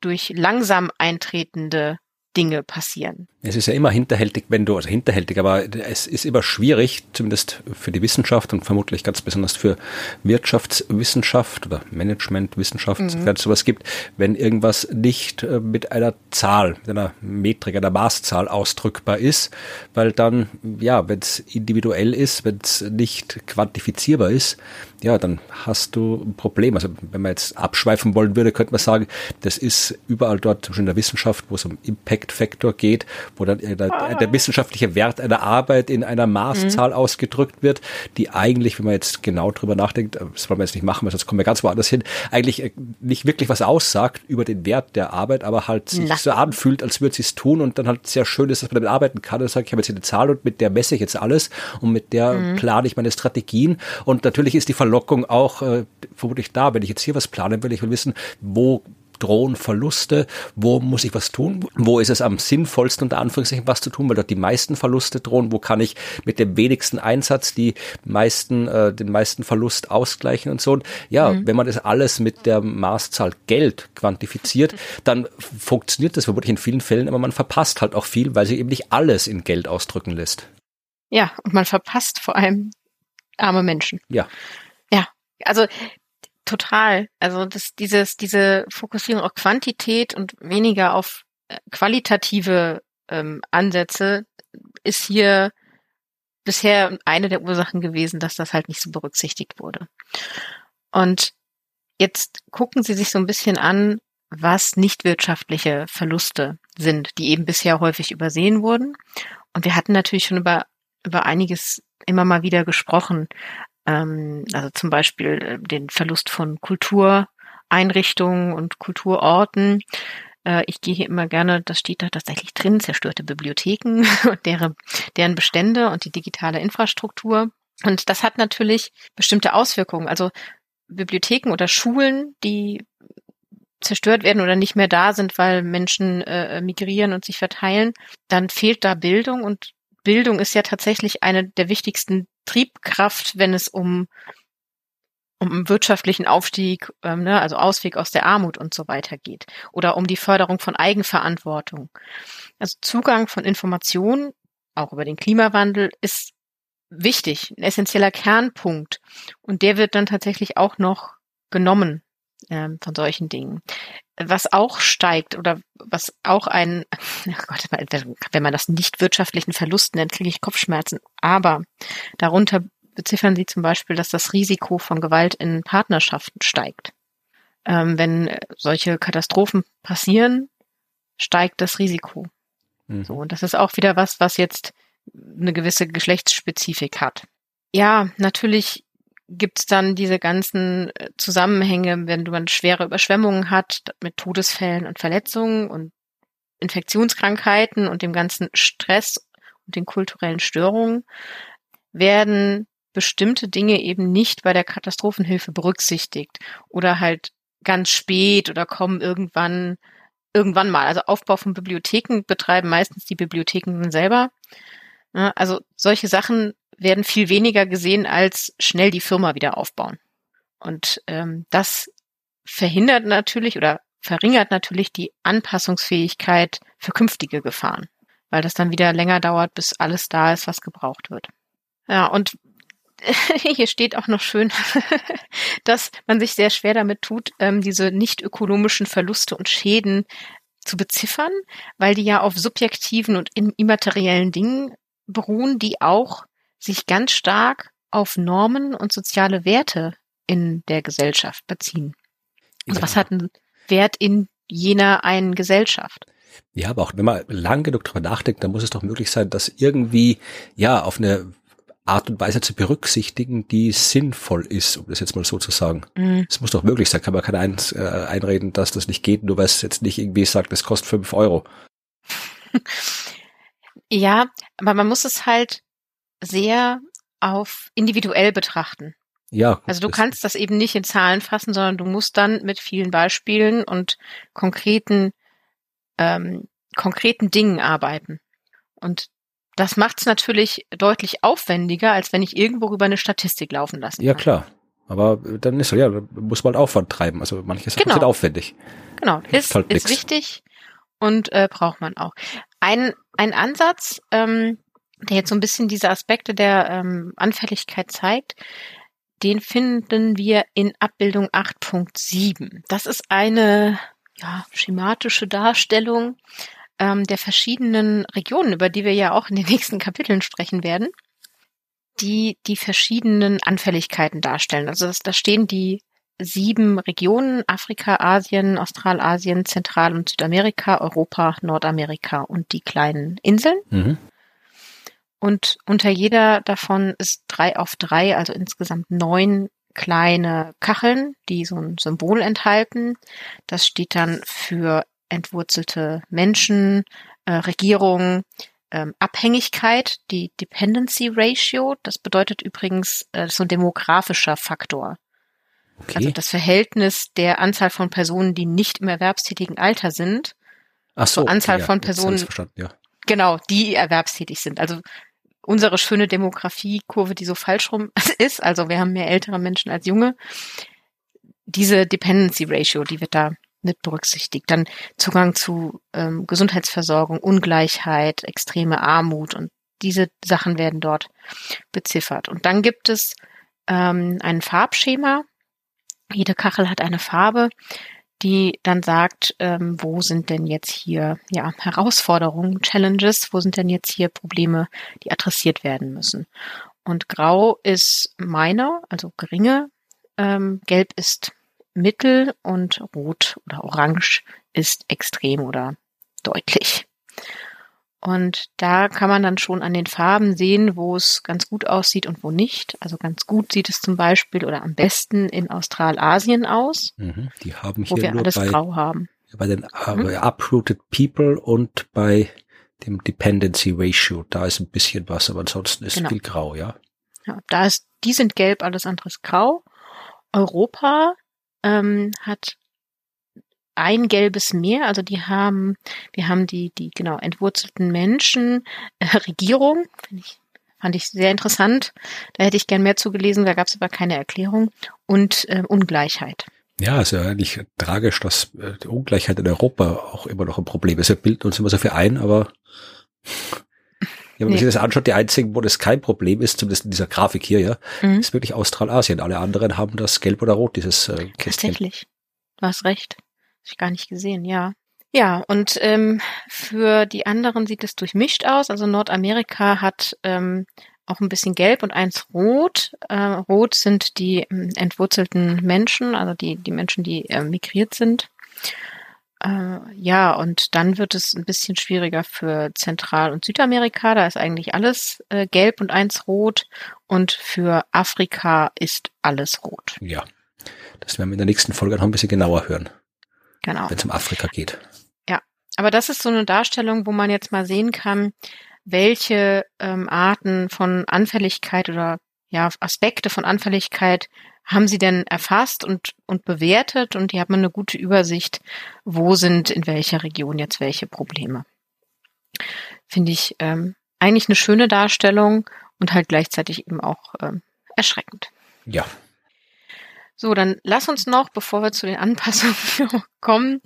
durch langsam eintretende Dinge passieren. Es ist ja immer hinterhältig, wenn du, also hinterhältig, aber es ist immer schwierig, zumindest für die Wissenschaft und vermutlich ganz besonders für Wirtschaftswissenschaft oder Managementwissenschaft, mhm. wenn es sowas gibt, wenn irgendwas nicht äh, mit einer Zahl, mit einer Metrik, einer Maßzahl ausdrückbar ist, weil dann, ja, wenn es individuell ist, wenn es nicht quantifizierbar ist, ja, dann hast du ein Problem. Also wenn man jetzt abschweifen wollen würde, könnte man sagen, das ist überall dort, zum Beispiel in der Wissenschaft, wo es um Impact Factor geht, wo dann der, der wissenschaftliche Wert einer Arbeit in einer Maßzahl mhm. ausgedrückt wird, die eigentlich, wenn man jetzt genau drüber nachdenkt, das wollen wir jetzt nicht machen, weil sonst kommen wir ganz woanders hin, eigentlich äh, nicht wirklich was aussagt über den Wert der Arbeit, aber halt sich Na. so anfühlt, als würde sie es tun und dann halt sehr schön ist, dass man damit arbeiten kann und sagt, ich habe jetzt hier eine Zahl und mit der messe ich jetzt alles und mit der mhm. plane ich meine Strategien und natürlich ist die Verlust Verlockung auch äh, vermutlich da, wenn ich jetzt hier was planen will, ich will wissen, wo drohen Verluste, wo muss ich was tun, wo ist es am sinnvollsten unter Anführungszeichen was zu tun, weil dort die meisten Verluste drohen, wo kann ich mit dem wenigsten Einsatz die meisten, äh, den meisten Verlust ausgleichen und so. Und ja, mhm. wenn man das alles mit der Maßzahl Geld quantifiziert, dann funktioniert das vermutlich in vielen Fällen, aber man verpasst halt auch viel, weil sich eben nicht alles in Geld ausdrücken lässt. Ja, und man verpasst vor allem arme Menschen. Ja. Also total. Also das, dieses, diese Fokussierung auf Quantität und weniger auf äh, qualitative ähm, Ansätze ist hier bisher eine der Ursachen gewesen, dass das halt nicht so berücksichtigt wurde. Und jetzt gucken Sie sich so ein bisschen an, was nicht wirtschaftliche Verluste sind, die eben bisher häufig übersehen wurden. Und wir hatten natürlich schon über, über einiges immer mal wieder gesprochen ähm, also zum Beispiel äh, den Verlust von Kultureinrichtungen und Kulturorten. Äh, ich gehe hier immer gerne, das steht da tatsächlich drin, zerstörte Bibliotheken <laughs> und deren, deren Bestände und die digitale Infrastruktur. Und das hat natürlich bestimmte Auswirkungen. Also Bibliotheken oder Schulen, die zerstört werden oder nicht mehr da sind, weil Menschen äh, migrieren und sich verteilen, dann fehlt da Bildung und Bildung ist ja tatsächlich eine der wichtigsten Triebkraft, wenn es um um wirtschaftlichen Aufstieg, ähm, ne, also Ausweg aus der Armut und so weiter geht oder um die Förderung von Eigenverantwortung. Also Zugang von Informationen, auch über den Klimawandel, ist wichtig, ein essentieller Kernpunkt. Und der wird dann tatsächlich auch noch genommen ähm, von solchen Dingen. Was auch steigt oder was auch ein, <laughs> oh Gott, wenn man das nicht wirtschaftlichen Verlust nennt, kriege ich Kopfschmerzen. Aber darunter beziffern sie zum Beispiel, dass das Risiko von Gewalt in Partnerschaften steigt. Ähm, wenn solche Katastrophen passieren, steigt das Risiko. Mhm. So, und das ist auch wieder was, was jetzt eine gewisse Geschlechtsspezifik hat. Ja, natürlich gibt's dann diese ganzen äh, Zusammenhänge, wenn man schwere Überschwemmungen hat mit Todesfällen und Verletzungen und Infektionskrankheiten und dem ganzen Stress und den kulturellen Störungen, werden bestimmte Dinge eben nicht bei der Katastrophenhilfe berücksichtigt oder halt ganz spät oder kommen irgendwann irgendwann mal. Also Aufbau von Bibliotheken betreiben meistens die Bibliotheken selber. Also solche Sachen werden viel weniger gesehen als schnell die Firma wieder aufbauen. Und ähm, das verhindert natürlich oder verringert natürlich die Anpassungsfähigkeit für künftige Gefahren, weil das dann wieder länger dauert, bis alles da ist, was gebraucht wird. Ja, und <laughs> hier steht auch noch schön, <laughs> dass man sich sehr schwer damit tut, ähm, diese nicht ökonomischen Verluste und Schäden zu beziffern, weil die ja auf subjektiven und immateriellen Dingen beruhen, die auch sich ganz stark auf Normen und soziale Werte in der Gesellschaft beziehen. Also ja. was hat einen Wert in jener einen Gesellschaft? Ja, aber auch wenn man lang genug drüber nachdenkt, dann muss es doch möglich sein, das irgendwie, ja, auf eine Art und Weise zu berücksichtigen, die sinnvoll ist, um das jetzt mal so zu sagen. Mhm. Es muss doch möglich sein, kann man keine ein, äh, einreden, dass das nicht geht, nur weil es jetzt nicht irgendwie sagt, es kostet fünf Euro. <laughs> ja, aber man muss es halt sehr auf individuell betrachten. Ja. Also du kannst das eben nicht in Zahlen fassen, sondern du musst dann mit vielen Beispielen und konkreten, ähm, konkreten Dingen arbeiten. Und das macht es natürlich deutlich aufwendiger, als wenn ich irgendwo über eine Statistik laufen lasse. Ja, klar. Aber dann ist ja, muss man halt Aufwand treiben. Also manches genau. sind aufwendig. Genau, ist, halt ist wichtig und äh, braucht man auch. Ein, ein Ansatz, ähm, der jetzt so ein bisschen diese Aspekte der ähm, Anfälligkeit zeigt, den finden wir in Abbildung 8.7. Das ist eine ja, schematische Darstellung ähm, der verschiedenen Regionen, über die wir ja auch in den nächsten Kapiteln sprechen werden, die die verschiedenen Anfälligkeiten darstellen. Also da stehen die sieben Regionen, Afrika, Asien, Australasien, Zentral- und Südamerika, Europa, Nordamerika und die kleinen Inseln. Mhm. Und unter jeder davon ist drei auf drei, also insgesamt neun kleine Kacheln, die so ein Symbol enthalten. Das steht dann für entwurzelte Menschen, äh, Regierung, ähm, Abhängigkeit, die Dependency Ratio. Das bedeutet übrigens äh, so ein demografischer Faktor. Okay. Also das Verhältnis der Anzahl von Personen, die nicht im erwerbstätigen Alter sind, Ach so, zur Anzahl ja, von Personen, ja. genau, die erwerbstätig sind. Also unsere schöne Demografiekurve, die so falsch rum <laughs> ist, also wir haben mehr ältere Menschen als junge, diese Dependency Ratio, die wird da mit berücksichtigt. Dann Zugang zu ähm, Gesundheitsversorgung, Ungleichheit, extreme Armut und diese Sachen werden dort beziffert. Und dann gibt es ähm, ein Farbschema. Jede Kachel hat eine Farbe, die dann sagt, ähm, wo sind denn jetzt hier ja, Herausforderungen, Challenges, wo sind denn jetzt hier Probleme, die adressiert werden müssen. Und grau ist minor, also geringe, ähm, gelb ist mittel und rot oder orange ist extrem oder deutlich. Und da kann man dann schon an den Farben sehen, wo es ganz gut aussieht und wo nicht. Also ganz gut sieht es zum Beispiel oder am besten in Australasien aus. Mhm, die haben hier wo wir nur alles bei, grau haben. Bei den mhm. Uprooted People und bei dem Dependency Ratio, da ist ein bisschen was, aber ansonsten ist genau. viel grau, ja. Ja, da ist, die sind gelb, alles andere ist grau. Europa ähm, hat ein gelbes Meer, also die haben, wir haben die, die genau entwurzelten Menschen, äh, <laughs> Regierung, finde ich, fand ich sehr interessant. Da hätte ich gern mehr zugelesen, da gab es aber keine Erklärung und äh, Ungleichheit. Ja, ist ja eigentlich tragisch, dass äh, die Ungleichheit in Europa auch immer noch ein Problem ist. Wir bilden uns immer so viel ein, aber <laughs> ja, wenn man nee. sich das anschaut, die einzigen, wo das kein Problem ist, zumindest in dieser Grafik hier, ja, mhm. ist wirklich Australasien. Alle anderen haben das gelb oder rot, dieses äh, Kästchen. Tatsächlich. Du hast recht. Ich gar nicht gesehen, ja. Ja, und ähm, für die anderen sieht es durchmischt aus. Also Nordamerika hat ähm, auch ein bisschen gelb und eins rot. Äh, rot sind die ähm, entwurzelten Menschen, also die, die Menschen, die äh, migriert sind. Äh, ja, und dann wird es ein bisschen schwieriger für Zentral- und Südamerika. Da ist eigentlich alles äh, gelb und eins rot. Und für Afrika ist alles rot. Ja, das werden wir in der nächsten Folge noch ein bisschen genauer hören. Genau. Wenn es um Afrika geht. Ja, aber das ist so eine Darstellung, wo man jetzt mal sehen kann, welche ähm, Arten von Anfälligkeit oder ja, Aspekte von Anfälligkeit haben Sie denn erfasst und, und bewertet und hier hat man eine gute Übersicht, wo sind in welcher Region jetzt welche Probleme. Finde ich ähm, eigentlich eine schöne Darstellung und halt gleichzeitig eben auch ähm, erschreckend. Ja, so, dann lass uns noch, bevor wir zu den Anpassungen <laughs> kommen,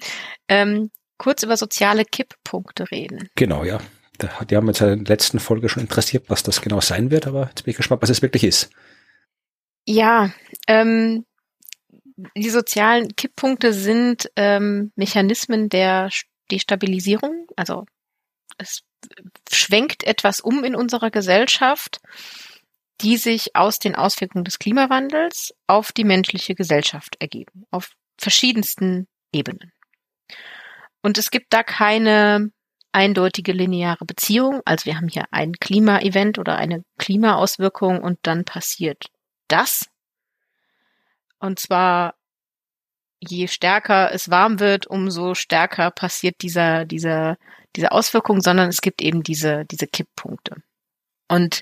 ähm, kurz über soziale Kipppunkte reden. Genau, ja. Die haben uns ja in der letzten Folge schon interessiert, was das genau sein wird, aber jetzt bin ich gespannt, was es wirklich ist. Ja, ähm, die sozialen Kipppunkte sind ähm, Mechanismen der Destabilisierung. Also es schwenkt etwas um in unserer Gesellschaft die sich aus den Auswirkungen des Klimawandels auf die menschliche Gesellschaft ergeben, auf verschiedensten Ebenen. Und es gibt da keine eindeutige lineare Beziehung. Also wir haben hier ein Klimaevent oder eine Klimaauswirkung und dann passiert das. Und zwar je stärker es warm wird, umso stärker passiert dieser, dieser, diese Auswirkung, sondern es gibt eben diese, diese Kipppunkte. Und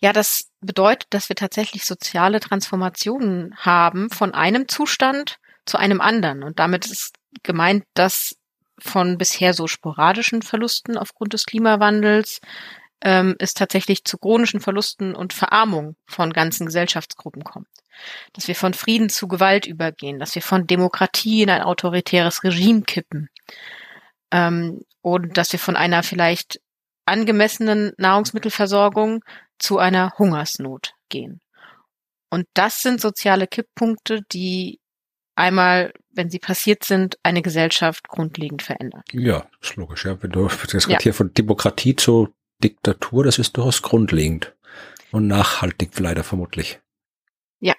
ja, das bedeutet, dass wir tatsächlich soziale Transformationen haben von einem Zustand zu einem anderen. Und damit ist gemeint, dass von bisher so sporadischen Verlusten aufgrund des Klimawandels ähm, es tatsächlich zu chronischen Verlusten und Verarmung von ganzen Gesellschaftsgruppen kommt. Dass wir von Frieden zu Gewalt übergehen, dass wir von Demokratie in ein autoritäres Regime kippen ähm, und dass wir von einer vielleicht angemessenen Nahrungsmittelversorgung zu einer Hungersnot gehen. Und das sind soziale Kipppunkte, die einmal, wenn sie passiert sind, eine Gesellschaft grundlegend verändern. Ja, ist logisch. Ja. Wenn du <laughs> das ja. hier von Demokratie zu Diktatur, das ist durchaus grundlegend und nachhaltig leider vermutlich. Ja,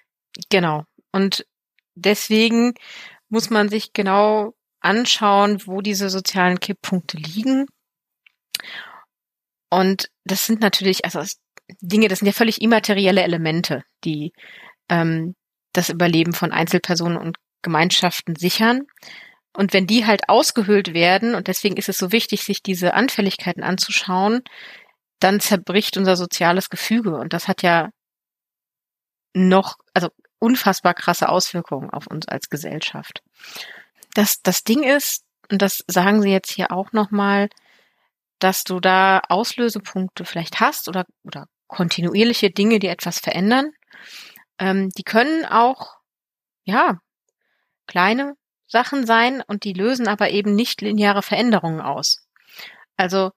genau. Und deswegen muss man sich genau anschauen, wo diese sozialen Kipppunkte liegen. Und das sind natürlich, also Dinge, das sind ja völlig immaterielle Elemente, die ähm, das Überleben von Einzelpersonen und Gemeinschaften sichern. Und wenn die halt ausgehöhlt werden, und deswegen ist es so wichtig, sich diese Anfälligkeiten anzuschauen, dann zerbricht unser soziales Gefüge. Und das hat ja noch, also unfassbar krasse Auswirkungen auf uns als Gesellschaft. Das, das Ding ist, und das sagen Sie jetzt hier auch nochmal, dass du da Auslösepunkte vielleicht hast oder, oder kontinuierliche Dinge, die etwas verändern. Ähm, die können auch, ja, kleine Sachen sein und die lösen aber eben nicht lineare Veränderungen aus. Also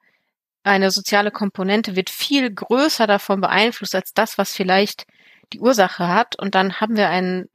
eine soziale Komponente wird viel größer davon beeinflusst als das, was vielleicht die Ursache hat. Und dann haben wir eine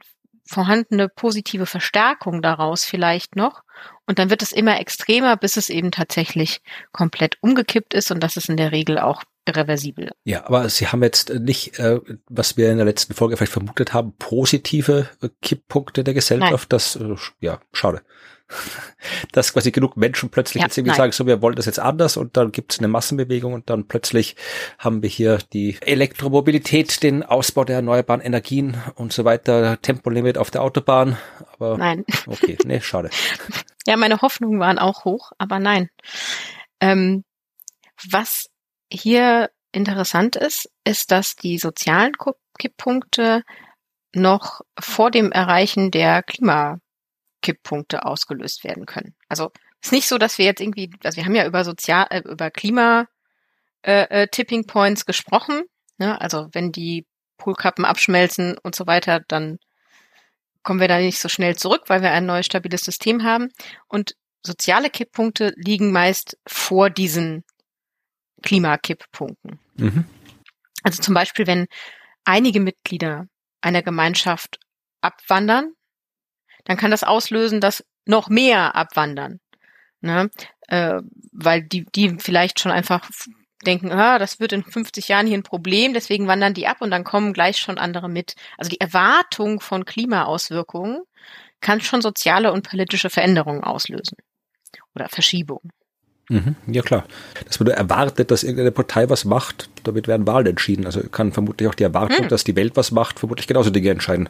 vorhandene positive Verstärkung daraus vielleicht noch. Und dann wird es immer extremer, bis es eben tatsächlich komplett umgekippt ist. Und das ist in der Regel auch irreversibel. Ja, aber Sie haben jetzt nicht, äh, was wir in der letzten Folge vielleicht vermutet haben, positive Kipppunkte der Gesellschaft. Nein. Das, äh, ja, schade. <laughs> Dass quasi genug Menschen plötzlich ja, jetzt irgendwie nein. sagen, so, wir wollen das jetzt anders und dann gibt es eine Massenbewegung und dann plötzlich haben wir hier die Elektromobilität, den Ausbau der erneuerbaren Energien und so weiter, Tempolimit auf der Autobahn. Aber nein. <laughs> Okay, nee, schade. <laughs> ja, meine Hoffnungen waren auch hoch, aber nein. Ähm, was hier interessant ist, ist, dass die sozialen Kipppunkte noch vor dem Erreichen der Klimakipppunkte ausgelöst werden können. Also ist nicht so, dass wir jetzt irgendwie, also wir haben ja über Sozial, äh, über Klima äh, äh, Tipping Points gesprochen. Ne? Also wenn die Polkappen abschmelzen und so weiter, dann kommen wir da nicht so schnell zurück, weil wir ein neues stabiles System haben. Und soziale Kipppunkte liegen meist vor diesen Klimakipppunkten. Mhm. Also zum Beispiel, wenn einige Mitglieder einer Gemeinschaft abwandern, dann kann das auslösen, dass noch mehr abwandern. Ne? Äh, weil die, die vielleicht schon einfach denken, ah, das wird in 50 Jahren hier ein Problem, deswegen wandern die ab und dann kommen gleich schon andere mit. Also die Erwartung von Klimaauswirkungen kann schon soziale und politische Veränderungen auslösen oder Verschiebungen. Mhm, ja klar. Das wurde erwartet, dass irgendeine Partei was macht, damit werden Wahlen entschieden. Also kann vermutlich auch die Erwartung, hm. dass die Welt was macht, vermutlich genauso Dinge entscheiden.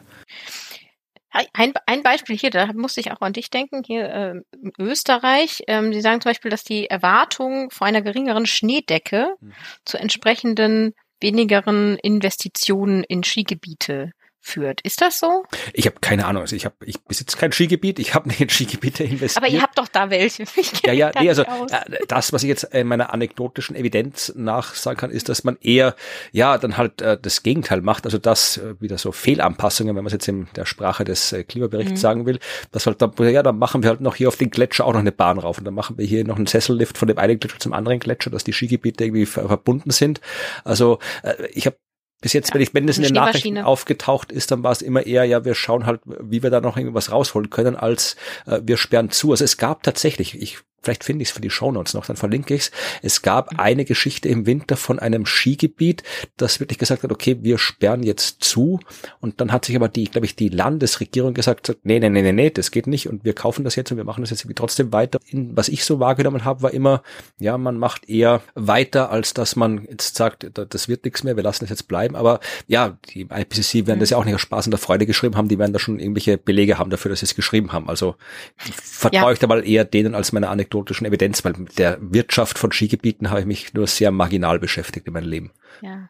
Ein, ein Beispiel hier, da musste ich auch an dich denken, hier äh, in Österreich. Ähm, Sie sagen zum Beispiel, dass die Erwartung vor einer geringeren Schneedecke hm. zu entsprechenden wenigeren Investitionen in Skigebiete führt. Ist das so? Ich habe keine Ahnung. Also ich habe, ich besitze kein Skigebiet. Ich habe nicht in Skigebiete investiert. Aber ihr habt doch da welche. <laughs> ja, ja, nee, also äh, das, was ich jetzt in meiner anekdotischen Evidenz nachsagen kann, ist, dass man eher, ja, dann halt äh, das Gegenteil macht. Also das äh, wieder so Fehlanpassungen, wenn man es jetzt in der Sprache des äh, Klimaberichts mhm. sagen will, das halt dann, ja, dann machen wir halt noch hier auf den Gletscher auch noch eine Bahn rauf und dann machen wir hier noch einen Sessellift von dem einen Gletscher zum anderen Gletscher, dass die Skigebiete irgendwie verbunden sind. Also äh, ich habe bis jetzt, ja, wenn ich, wenn es in den Nachrichten aufgetaucht ist, dann war es immer eher, ja, wir schauen halt, wie wir da noch irgendwas rausholen können, als äh, wir sperren zu. Also es gab tatsächlich, ich vielleicht finde ich es für die Shownotes noch, dann verlinke ich es. Es gab mhm. eine Geschichte im Winter von einem Skigebiet, das wirklich gesagt hat, okay, wir sperren jetzt zu. Und dann hat sich aber die, glaube ich, die Landesregierung gesagt, nee, nee, nee, nee, nee, das geht nicht und wir kaufen das jetzt und wir machen das jetzt irgendwie trotzdem weiter. In, was ich so wahrgenommen habe, war immer, ja, man macht eher weiter, als dass man jetzt sagt, das wird nichts mehr, wir lassen es jetzt bleiben. Aber ja, die IPCC werden mhm. das ja auch nicht aus Spaß und der Freude geschrieben haben, die werden da schon irgendwelche Belege haben dafür, dass sie es geschrieben haben. Also vertraue ja. ich da mal eher denen als meiner Anekdote anekdotischen Evidenz, weil mit der Wirtschaft von Skigebieten habe ich mich nur sehr marginal beschäftigt in meinem Leben. Ja.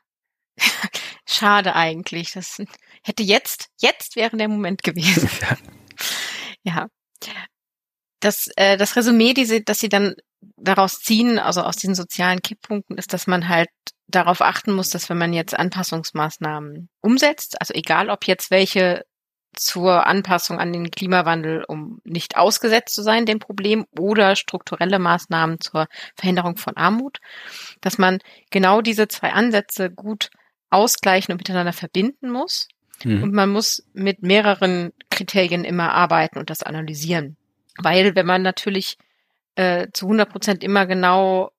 <laughs> Schade eigentlich. Das hätte jetzt, jetzt wäre der Moment gewesen. <laughs> ja. ja. das, äh, das Resümee, die sie, dass sie dann daraus ziehen, also aus diesen sozialen Kipppunkten, ist, dass man halt darauf achten muss, dass wenn man jetzt Anpassungsmaßnahmen umsetzt, also egal ob jetzt welche zur Anpassung an den Klimawandel, um nicht ausgesetzt zu sein, dem Problem, oder strukturelle Maßnahmen zur Verhinderung von Armut, dass man genau diese zwei Ansätze gut ausgleichen und miteinander verbinden muss. Mhm. Und man muss mit mehreren Kriterien immer arbeiten und das analysieren. Weil wenn man natürlich äh, zu 100 Prozent immer genau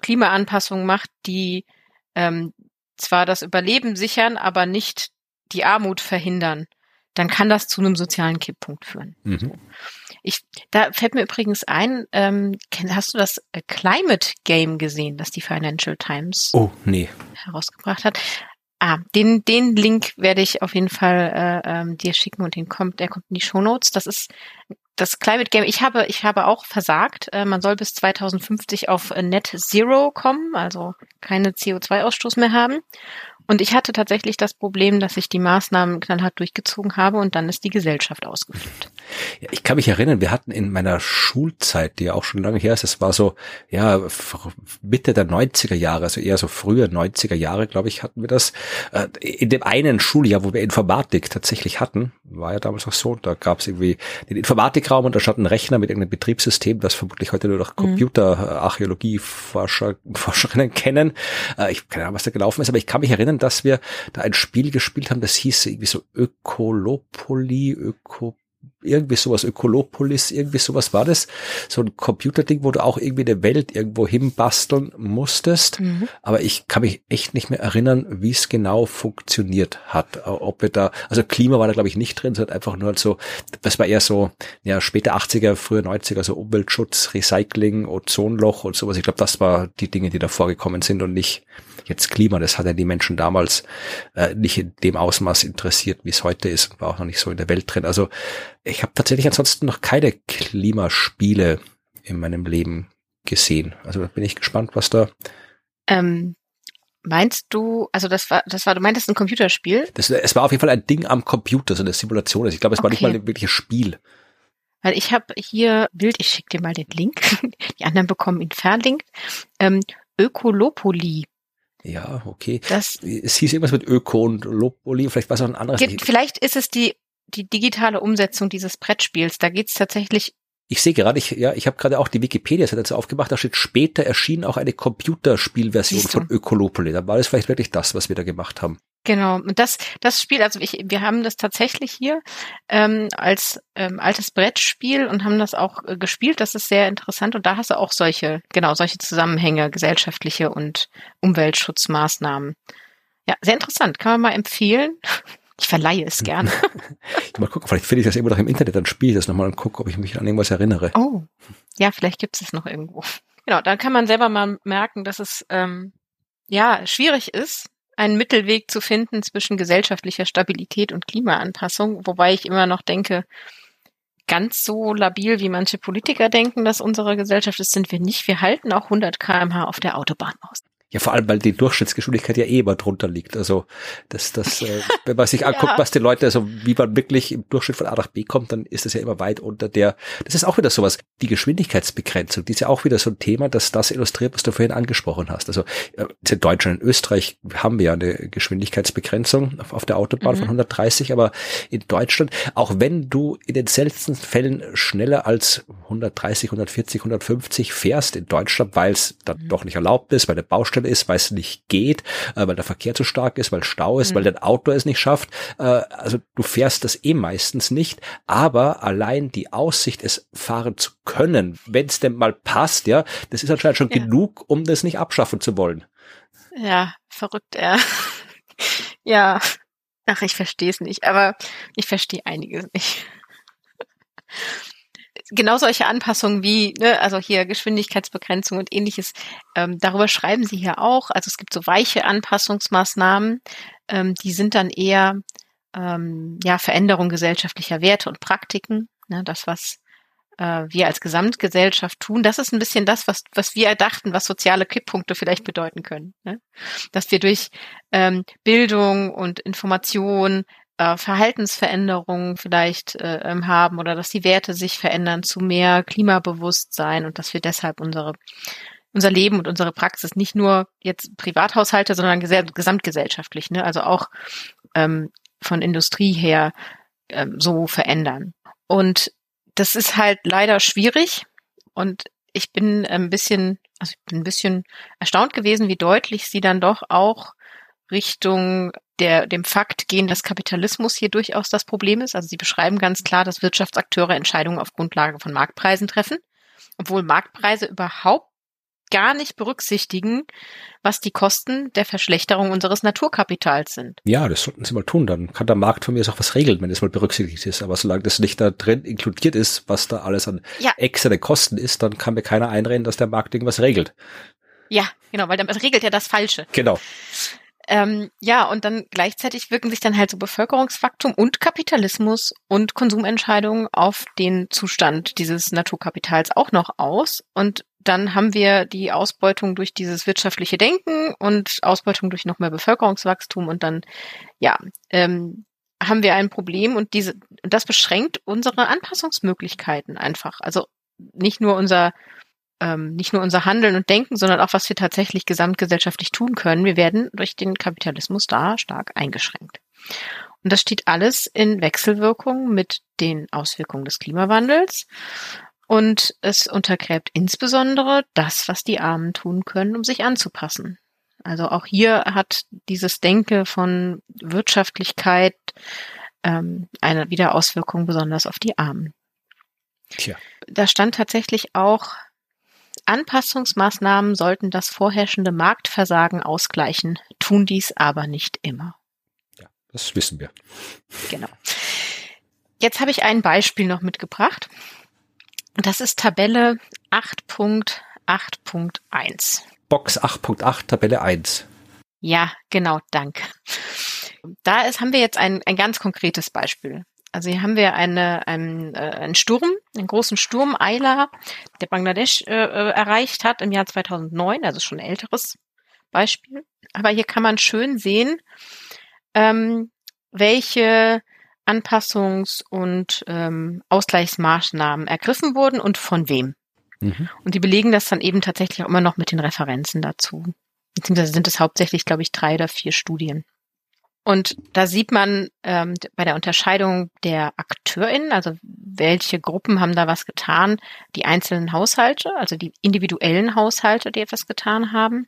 Klimaanpassungen macht, die ähm, zwar das Überleben sichern, aber nicht die Armut verhindern, dann kann das zu einem sozialen Kipppunkt führen. Mhm. Ich, da fällt mir übrigens ein, ähm, hast du das äh, Climate Game gesehen, das die Financial Times oh, nee. herausgebracht hat? Ah, den, den Link werde ich auf jeden Fall äh, ähm, dir schicken und den kommt, der kommt in die Show Notes. Das ist das Climate Game, ich habe, ich habe auch versagt. Äh, man soll bis 2050 auf äh, Net Zero kommen, also keine CO2-Ausstoß mehr haben. Und ich hatte tatsächlich das Problem, dass ich die Maßnahmen knallhart durchgezogen habe und dann ist die Gesellschaft ausgeflippt. Ja, ich kann mich erinnern, wir hatten in meiner Schulzeit, die ja auch schon lange her ist, es war so, ja, Mitte der 90er Jahre, also eher so frühe 90er Jahre, glaube ich, hatten wir das. Äh, in dem einen Schuljahr, wo wir Informatik tatsächlich hatten, war ja damals auch so, da gab es irgendwie den Informatikraum und da stand ein Rechner mit irgendeinem Betriebssystem, das vermutlich heute nur noch mhm. Computerarchäologie-Forscher, Forscherinnen kennen. Äh, ich keine Ahnung, was da gelaufen ist, aber ich kann mich erinnern, dass wir da ein Spiel gespielt haben, das hieß irgendwie so Ökolopoli, Öko irgendwie sowas, Ökolopolis, irgendwie sowas war das. So ein Computerding, wo du auch irgendwie eine Welt irgendwo hinbasteln musstest. Mhm. Aber ich kann mich echt nicht mehr erinnern, wie es genau funktioniert hat. Ob wir da, also Klima war da glaube ich nicht drin, sondern einfach nur halt so, das war eher so, ja, späte 80er, frühe 90er, so Umweltschutz, Recycling, Ozonloch und sowas. Ich glaube, das war die Dinge, die da vorgekommen sind und nicht jetzt Klima. Das hat ja die Menschen damals äh, nicht in dem Ausmaß interessiert, wie es heute ist, war auch noch nicht so in der Welt drin. Also ich habe tatsächlich ansonsten noch keine Klimaspiele in meinem Leben gesehen. Also da bin ich gespannt, was da. Ähm, meinst du, also das war, das war, du meintest ein Computerspiel? Das, es war auf jeden Fall ein Ding am Computer, so eine Simulation. Also ich glaube, es okay. war nicht mal ein wirkliches Spiel. Weil ich habe hier Bild, ich schicke dir mal den Link. <laughs> Die anderen bekommen ihn verlinkt. Ähm, Ökolopoli ja, okay. Das, es hieß irgendwas mit Öko und Loboli, vielleicht war es auch ein anderes. Gibt, vielleicht ist es die, die digitale Umsetzung dieses Brettspiels. Da geht es tatsächlich ich sehe gerade, ich, ja, ich habe gerade auch die Wikipedia-Seite dazu aufgemacht, da steht später erschien auch eine Computerspielversion von Ökolopoli. Da war es vielleicht wirklich das, was wir da gemacht haben. Genau, und das, das Spiel, also ich, wir haben das tatsächlich hier ähm, als ähm, altes Brettspiel und haben das auch äh, gespielt. Das ist sehr interessant und da hast du auch solche, genau, solche Zusammenhänge, gesellschaftliche und Umweltschutzmaßnahmen. Ja, sehr interessant, kann man mal empfehlen. <laughs> Ich verleihe es gerne. <laughs> mal gucken, vielleicht finde ich das irgendwo noch im Internet, dann spiele ich das nochmal und gucke, ob ich mich an irgendwas erinnere. Oh, ja, vielleicht gibt es es noch irgendwo. <laughs> Genau, dann kann man selber mal merken, dass es ähm, ja schwierig ist, einen Mittelweg zu finden zwischen gesellschaftlicher Stabilität und Klimaanpassung, wobei ich immer noch denke, ganz so labil, wie manche Politiker denken, dass unsere Gesellschaft ist, sind wir nicht. Wir halten auch 100 kmh auf der Autobahn aus. Ja, vor allem, weil die Durchschnittsgeschwindigkeit ja eh immer drunter liegt. Also das, das, <laughs> äh, wenn man sich anguckt, ja. was die Leute, also wie man wirklich im Durchschnitt von A nach B kommt, dann ist das ja immer weit unter der. Das ist auch wieder sowas. Die Geschwindigkeitsbegrenzung, die ist ja auch wieder so ein Thema, dass das illustriert, was du vorhin angesprochen hast. Also äh, in Deutschland, in Österreich haben wir ja eine Geschwindigkeitsbegrenzung auf, auf der Autobahn mhm. von 130, aber in Deutschland, auch wenn du in den seltensten Fällen schneller als 130, 140, 150 fährst in Deutschland, weil es dann mhm. doch nicht erlaubt ist, weil der Baustelle Baustelle ist, weil es nicht geht, äh, weil der Verkehr zu stark ist, weil Stau ist, mhm. weil dein Auto es nicht schafft. Äh, also du fährst das eh meistens nicht, aber allein die Aussicht, es fahren zu können, wenn es denn mal passt, ja, das ist anscheinend schon ja. genug, um das nicht abschaffen zu wollen. Ja, verrückt, ja. <laughs> ja. Ach, ich verstehe es nicht, aber ich verstehe einiges nicht genau solche Anpassungen wie, ne, also hier Geschwindigkeitsbegrenzung und ähnliches, ähm, darüber schreiben sie hier auch. Also es gibt so weiche Anpassungsmaßnahmen, ähm, die sind dann eher ähm, ja Veränderung gesellschaftlicher Werte und Praktiken. Ne, das, was äh, wir als Gesamtgesellschaft tun, das ist ein bisschen das, was, was wir dachten, was soziale Kipppunkte vielleicht bedeuten können. Ne? Dass wir durch ähm, Bildung und Information äh, Verhaltensveränderungen vielleicht äh, ähm, haben oder dass die Werte sich verändern zu mehr Klimabewusstsein und dass wir deshalb unsere unser Leben und unsere Praxis nicht nur jetzt Privathaushalte, sondern gesamtgesellschaftlich, ne? also auch ähm, von Industrie her ähm, so verändern. Und das ist halt leider schwierig und ich bin ein bisschen, also ich bin ein bisschen erstaunt gewesen, wie deutlich sie dann doch auch Richtung der, dem Fakt gehen, dass Kapitalismus hier durchaus das Problem ist. Also sie beschreiben ganz klar, dass Wirtschaftsakteure Entscheidungen auf Grundlage von Marktpreisen treffen, obwohl Marktpreise überhaupt gar nicht berücksichtigen, was die Kosten der Verschlechterung unseres Naturkapitals sind. Ja, das sollten sie mal tun. Dann kann der Markt von mir auch was regeln, wenn es mal berücksichtigt ist. Aber solange das nicht da drin inkludiert ist, was da alles an ja. externe Kosten ist, dann kann mir keiner einreden, dass der Markt irgendwas regelt. Ja, genau, weil dann regelt er das Falsche. Genau. Ähm, ja, und dann gleichzeitig wirken sich dann halt so Bevölkerungswachstum und Kapitalismus und Konsumentscheidungen auf den Zustand dieses Naturkapitals auch noch aus. Und dann haben wir die Ausbeutung durch dieses wirtschaftliche Denken und Ausbeutung durch noch mehr Bevölkerungswachstum und dann, ja, ähm, haben wir ein Problem und diese, und das beschränkt unsere Anpassungsmöglichkeiten einfach. Also nicht nur unser ähm, nicht nur unser Handeln und Denken, sondern auch, was wir tatsächlich gesamtgesellschaftlich tun können. Wir werden durch den Kapitalismus da stark eingeschränkt. Und das steht alles in Wechselwirkung mit den Auswirkungen des Klimawandels. Und es untergräbt insbesondere das, was die Armen tun können, um sich anzupassen. Also auch hier hat dieses Denke von Wirtschaftlichkeit ähm, eine Wiederauswirkung besonders auf die Armen. Tja. Da stand tatsächlich auch Anpassungsmaßnahmen sollten das vorherrschende Marktversagen ausgleichen, tun dies aber nicht immer. Ja, das wissen wir. Genau. Jetzt habe ich ein Beispiel noch mitgebracht. Das ist Tabelle 8.8.1. Box 8.8, Tabelle 1. Ja, genau, danke. Da ist, haben wir jetzt ein, ein ganz konkretes Beispiel. Also hier haben wir eine, einen, äh, einen Sturm, einen großen Sturm Ayla, der Bangladesch äh, äh erreicht hat im Jahr 2009, also schon ein älteres Beispiel. Aber hier kann man schön sehen, ähm, welche Anpassungs- und ähm, Ausgleichsmaßnahmen ergriffen wurden und von wem. Mhm. Und die belegen das dann eben tatsächlich auch immer noch mit den Referenzen dazu. Beziehungsweise sind es hauptsächlich, glaube ich, drei oder vier Studien. Und da sieht man ähm, bei der Unterscheidung der AkteurInnen, also welche Gruppen haben da was getan, die einzelnen Haushalte, also die individuellen Haushalte, die etwas getan haben.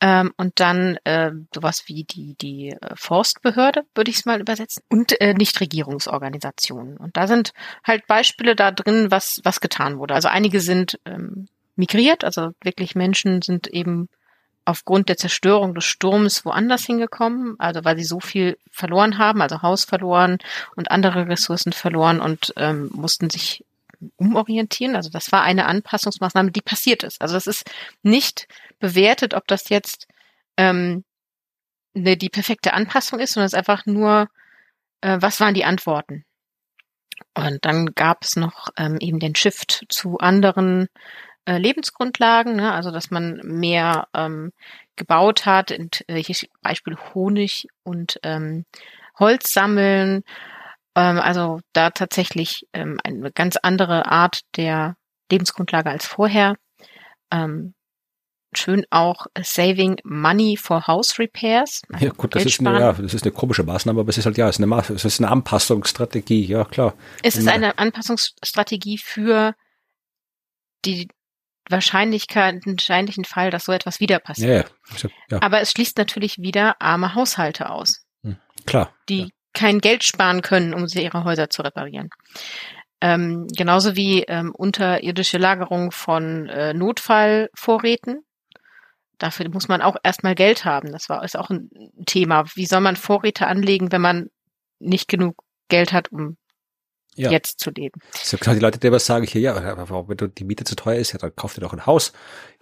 Ähm, und dann äh, sowas wie die, die äh, Forstbehörde, würde ich es mal übersetzen, und äh, Nichtregierungsorganisationen. Und da sind halt Beispiele da drin, was, was getan wurde. Also einige sind ähm, migriert, also wirklich Menschen sind eben aufgrund der Zerstörung des Sturms woanders hingekommen, also weil sie so viel verloren haben, also Haus verloren und andere Ressourcen verloren und ähm, mussten sich umorientieren. Also das war eine Anpassungsmaßnahme, die passiert ist. Also das ist nicht bewertet, ob das jetzt ähm, ne, die perfekte Anpassung ist, sondern es ist einfach nur, äh, was waren die Antworten. Und dann gab es noch ähm, eben den Shift zu anderen äh, Lebensgrundlagen, ne? also dass man mehr ähm, gebaut hat, und, äh, hier Beispiel Honig und ähm, Holz sammeln, ähm, also da tatsächlich ähm, eine ganz andere Art der Lebensgrundlage als vorher. Ähm, schön auch Saving Money for House Repairs. Also ja gut, das ist, eine, ja, das ist eine komische Maßnahme, aber es ist halt ja, es ist eine, es ist eine Anpassungsstrategie, ja klar. Es ist eine Anpassungsstrategie für die Wahrscheinlichkeit, wahrscheinlichen Fall, dass so etwas wieder passiert. Ja, ja. Aber es schließt natürlich wieder arme Haushalte aus. Hm, klar. Die ja. kein Geld sparen können, um ihre Häuser zu reparieren. Ähm, genauso wie ähm, unterirdische Lagerung von äh, Notfallvorräten. Dafür muss man auch erstmal Geld haben. Das war ist auch ein Thema. Wie soll man Vorräte anlegen, wenn man nicht genug Geld hat, um ja. jetzt zu leben. So genau die Leute, die was sagen hier, ja, aber wenn du die Miete zu teuer ist, ja, dann kauf dir doch ein Haus.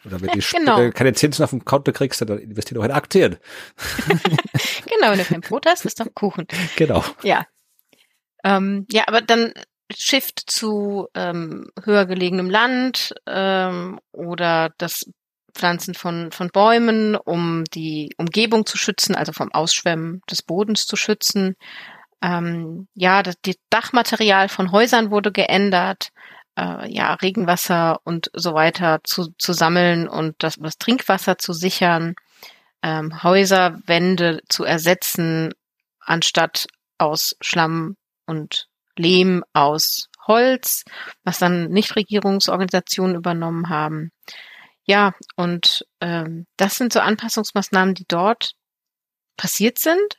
Oder wenn du <laughs> genau. keine Zinsen auf dem Konto kriegst, dann investier doch in Aktien. <laughs> genau, wenn du kein Brot hast, ist doch Kuchen. <laughs> Genau. Ja. Ähm, ja, aber dann Shift zu ähm, höher gelegenem Land ähm, oder das Pflanzen von, von Bäumen, um die Umgebung zu schützen, also vom Ausschwemmen des Bodens zu schützen ähm, ja, das, das Dachmaterial von Häusern wurde geändert, äh, ja, Regenwasser und so weiter zu, zu sammeln und das, das Trinkwasser zu sichern, ähm, Häuserwände zu ersetzen, anstatt aus Schlamm und Lehm aus Holz, was dann Nichtregierungsorganisationen übernommen haben. Ja, und ähm, das sind so Anpassungsmaßnahmen, die dort passiert sind.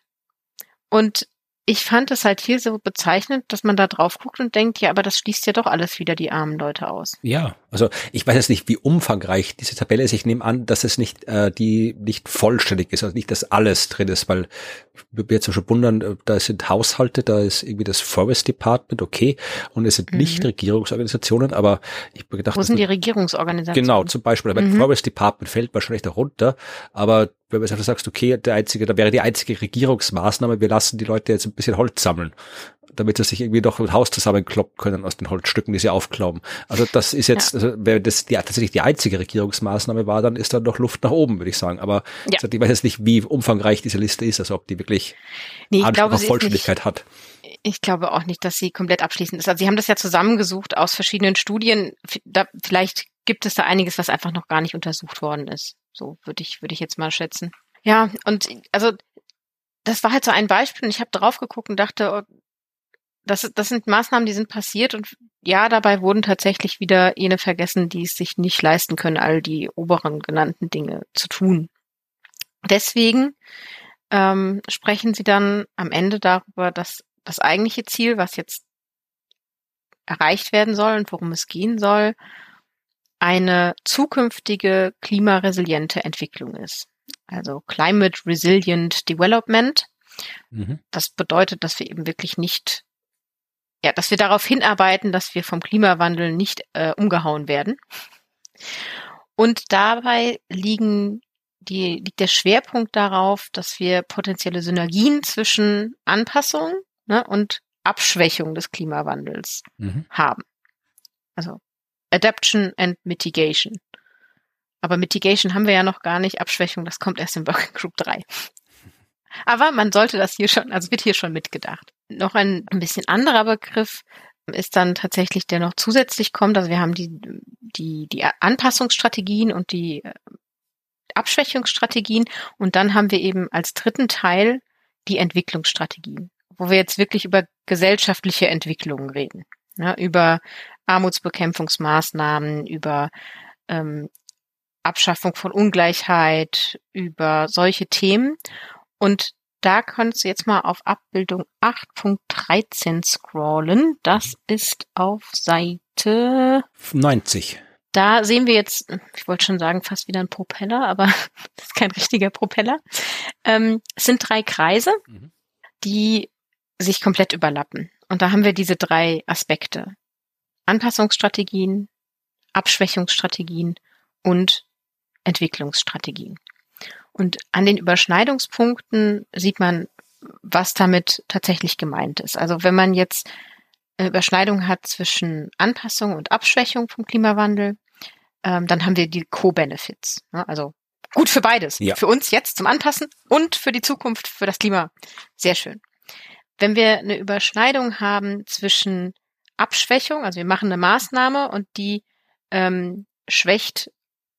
Und ich fand es halt hier so bezeichnend, dass man da drauf guckt und denkt, ja, aber das schließt ja doch alles wieder die armen Leute aus. Ja, also ich weiß jetzt nicht, wie umfangreich diese Tabelle ist. Ich nehme an, dass es nicht äh, die nicht vollständig ist, also nicht, dass alles drin ist, weil ich würde jetzt schon wundern, äh, da sind Haushalte, da ist irgendwie das Forest Department, okay, und es sind mhm. nicht Regierungsorganisationen, aber ich habe gedacht, wo sind die Regierungsorganisationen? Genau, zum Beispiel, aber mhm. Forest Department fällt wahrscheinlich darunter, aber wenn du einfach sagst, okay, der einzige, da wäre die einzige Regierungsmaßnahme, wir lassen die Leute jetzt ein bisschen Holz sammeln, damit sie sich irgendwie doch ein Haus zusammenkloppen können aus den Holzstücken, die sie aufklauben. Also das ist jetzt, ja. also wenn das die, tatsächlich die einzige Regierungsmaßnahme war, dann ist da noch Luft nach oben, würde ich sagen. Aber ja. ich weiß jetzt nicht, wie umfangreich diese Liste ist, also ob die wirklich nee, Anspruch auf Vollständigkeit hat. Ich glaube auch nicht, dass sie komplett abschließend ist. Also sie haben das ja zusammengesucht aus verschiedenen Studien. Da, vielleicht gibt es da einiges, was einfach noch gar nicht untersucht worden ist. So würde ich, würde ich jetzt mal schätzen. Ja, und also das war halt so ein Beispiel und ich habe drauf geguckt und dachte, oh, das, das sind Maßnahmen, die sind passiert und ja, dabei wurden tatsächlich wieder jene vergessen, die es sich nicht leisten können, all die oberen genannten Dinge zu tun. Deswegen ähm, sprechen sie dann am Ende darüber, dass das eigentliche Ziel, was jetzt erreicht werden soll und worum es gehen soll, eine zukünftige klimaresiliente Entwicklung ist also Climate Resilient Development. Mhm. Das bedeutet, dass wir eben wirklich nicht, ja, dass wir darauf hinarbeiten, dass wir vom Klimawandel nicht äh, umgehauen werden. Und dabei liegen die, liegt der Schwerpunkt darauf, dass wir potenzielle Synergien zwischen Anpassung ne, und Abschwächung des Klimawandels mhm. haben. Also Adaption and Mitigation. Aber Mitigation haben wir ja noch gar nicht. Abschwächung, das kommt erst in Working Group 3. <laughs> Aber man sollte das hier schon, also wird hier schon mitgedacht. Noch ein, ein bisschen anderer Begriff ist dann tatsächlich, der noch zusätzlich kommt. Also wir haben die, die, die Anpassungsstrategien und die äh, Abschwächungsstrategien. Und dann haben wir eben als dritten Teil die Entwicklungsstrategien, wo wir jetzt wirklich über gesellschaftliche Entwicklungen reden. Ja, über Armutsbekämpfungsmaßnahmen, über ähm, Abschaffung von Ungleichheit, über solche Themen. Und da kannst du jetzt mal auf Abbildung 8.13 scrollen. Das ist auf Seite 90. Da sehen wir jetzt, ich wollte schon sagen, fast wieder ein Propeller, aber <laughs> das ist kein richtiger Propeller. Ähm, es sind drei Kreise, mhm. die sich komplett überlappen. Und da haben wir diese drei Aspekte. Anpassungsstrategien, Abschwächungsstrategien und Entwicklungsstrategien. Und an den Überschneidungspunkten sieht man, was damit tatsächlich gemeint ist. Also wenn man jetzt eine Überschneidung hat zwischen Anpassung und Abschwächung vom Klimawandel, ähm, dann haben wir die Co-Benefits. Ne? Also gut für beides. Ja. Für uns jetzt zum Anpassen und für die Zukunft, für das Klima. Sehr schön. Wenn wir eine Überschneidung haben zwischen Abschwächung, also wir machen eine Maßnahme und die ähm, schwächt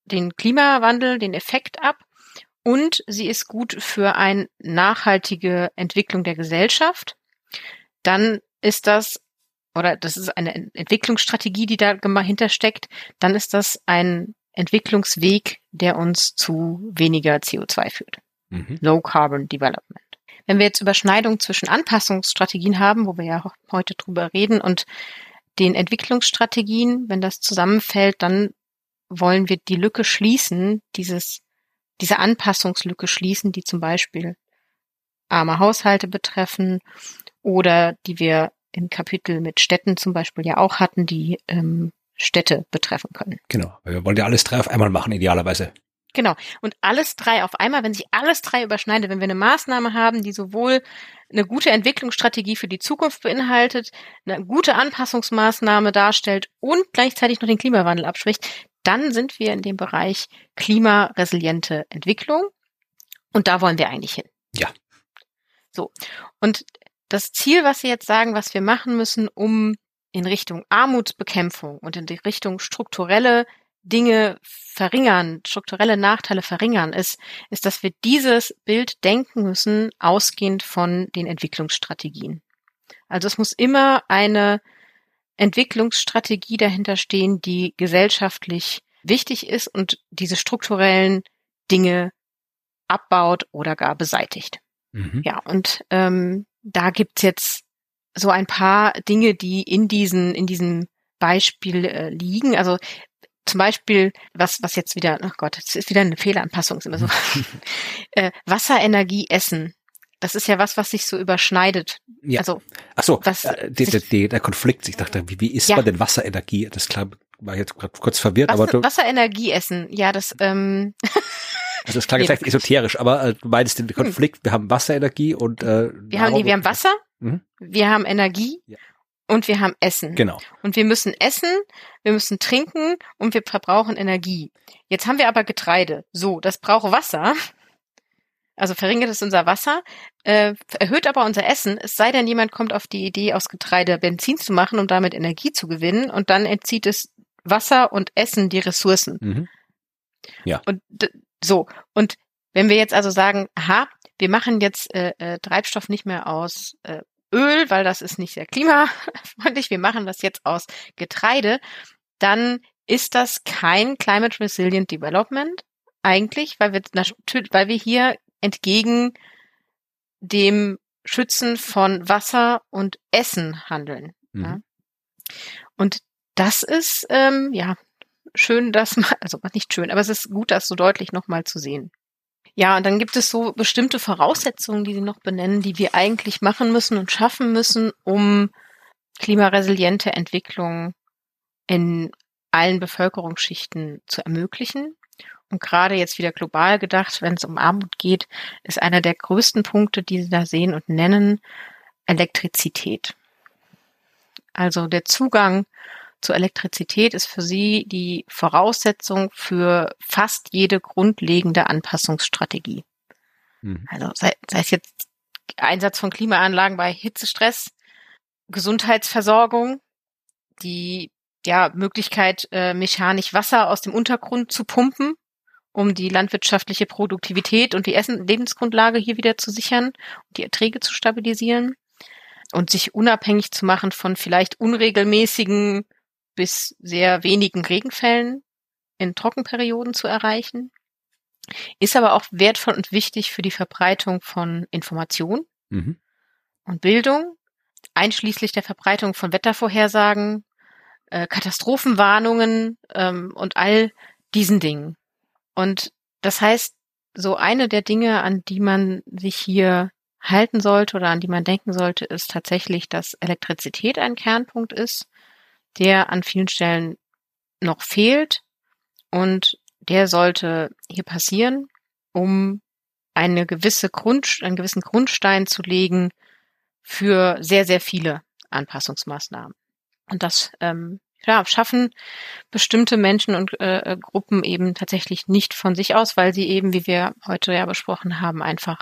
den Klimawandel, den Effekt ab und sie ist gut für eine nachhaltige Entwicklung der Gesellschaft, dann ist das, oder das ist eine Entwicklungsstrategie, die da hintersteckt, dann ist das ein Entwicklungsweg, der uns zu weniger CO2 führt. Mhm. Low Carbon Development. Wenn wir jetzt Überschneidung zwischen Anpassungsstrategien haben, wo wir ja heute drüber reden, und den Entwicklungsstrategien, wenn das zusammenfällt, dann wollen wir die Lücke schließen, dieses, diese Anpassungslücke schließen, die zum Beispiel arme Haushalte betreffen oder die wir im Kapitel mit Städten zum Beispiel ja auch hatten, die ähm, Städte betreffen können. Genau, wir wollen ja alles drei auf einmal machen, idealerweise. Genau. Und alles drei auf einmal, wenn sich alles drei überschneidet, wenn wir eine Maßnahme haben, die sowohl eine gute Entwicklungsstrategie für die Zukunft beinhaltet, eine gute Anpassungsmaßnahme darstellt und gleichzeitig noch den Klimawandel abschwächt, dann sind wir in dem Bereich klimaresiliente Entwicklung. Und da wollen wir eigentlich hin. Ja. So. Und das Ziel, was Sie jetzt sagen, was wir machen müssen, um in Richtung Armutsbekämpfung und in die Richtung strukturelle Dinge verringern, strukturelle Nachteile verringern, ist, ist, dass wir dieses Bild denken müssen, ausgehend von den Entwicklungsstrategien. Also es muss immer eine Entwicklungsstrategie dahinter stehen, die gesellschaftlich wichtig ist und diese strukturellen Dinge abbaut oder gar beseitigt. Mhm. Ja, und ähm, da gibt's jetzt so ein paar Dinge, die in diesen, in diesem Beispiel äh, liegen. Also zum Beispiel, was, was jetzt wieder, oh Gott, es ist wieder eine Fehleranpassung, ist immer so. <laughs> <laughs> äh, Wasserenergie essen. Das ist ja was, was sich so überschneidet. Ja. Also, Ach so, was, äh, die, die, der Konflikt. Ich dachte, wie, wie isst ja. man denn Wasserenergie? Das klar, war jetzt gerade kurz verwirrt, Wasser, aber du, Wasserenergie essen. Ja, das. Ähm, <laughs> also das klang jetzt nee, esoterisch, aber äh, du meinst den Konflikt. Wir haben Wasserenergie und äh, wir haben nee, wir haben Wasser, mhm. wir haben Energie ja und wir haben Essen. Genau. Und wir müssen essen, wir müssen trinken und wir verbrauchen Energie. Jetzt haben wir aber Getreide. So, das braucht Wasser. Also verringert es unser Wasser, äh, erhöht aber unser Essen, es sei denn, jemand kommt auf die Idee, aus Getreide Benzin zu machen, um damit Energie zu gewinnen, und dann entzieht es Wasser und Essen die Ressourcen. Mhm. Ja. Und so, und wenn wir jetzt also sagen, aha, wir machen jetzt äh, äh, Treibstoff nicht mehr aus äh, Öl, weil das ist nicht sehr klimafreundlich, wir machen das jetzt aus Getreide, dann ist das kein Climate Resilient Development eigentlich, weil wir weil wir hier entgegen dem Schützen von Wasser und Essen handeln. Mhm. Ja. Und das ist ähm, ja schön, dass man, also nicht schön, aber es ist gut, das so deutlich nochmal zu sehen. Ja, und dann gibt es so bestimmte Voraussetzungen, die Sie noch benennen, die wir eigentlich machen müssen und schaffen müssen, um klimaresiliente Entwicklung in allen Bevölkerungsschichten zu ermöglichen. Und gerade jetzt wieder global gedacht, wenn es um Armut geht, ist einer der größten Punkte, die Sie da sehen und nennen, Elektrizität. Also der Zugang zur Elektrizität ist für Sie die Voraussetzung für fast jede grundlegende Anpassungsstrategie. Mhm. Also sei, sei es jetzt Einsatz von Klimaanlagen bei Hitzestress, Gesundheitsversorgung, die ja, Möglichkeit, äh, mechanisch Wasser aus dem Untergrund zu pumpen, um die landwirtschaftliche Produktivität und die Essen Lebensgrundlage hier wieder zu sichern und die Erträge zu stabilisieren und sich unabhängig zu machen von vielleicht unregelmäßigen bis sehr wenigen Regenfällen in Trockenperioden zu erreichen. Ist aber auch wertvoll und wichtig für die Verbreitung von Information mhm. und Bildung, einschließlich der Verbreitung von Wettervorhersagen, äh, Katastrophenwarnungen ähm, und all diesen Dingen. Und das heißt, so eine der Dinge, an die man sich hier halten sollte oder an die man denken sollte, ist tatsächlich, dass Elektrizität ein Kernpunkt ist der an vielen Stellen noch fehlt und der sollte hier passieren, um eine gewisse Grund, einen gewissen Grundstein zu legen für sehr, sehr viele Anpassungsmaßnahmen. Und das ähm, ja, schaffen bestimmte Menschen und äh, äh Gruppen eben tatsächlich nicht von sich aus, weil sie eben, wie wir heute ja besprochen haben, einfach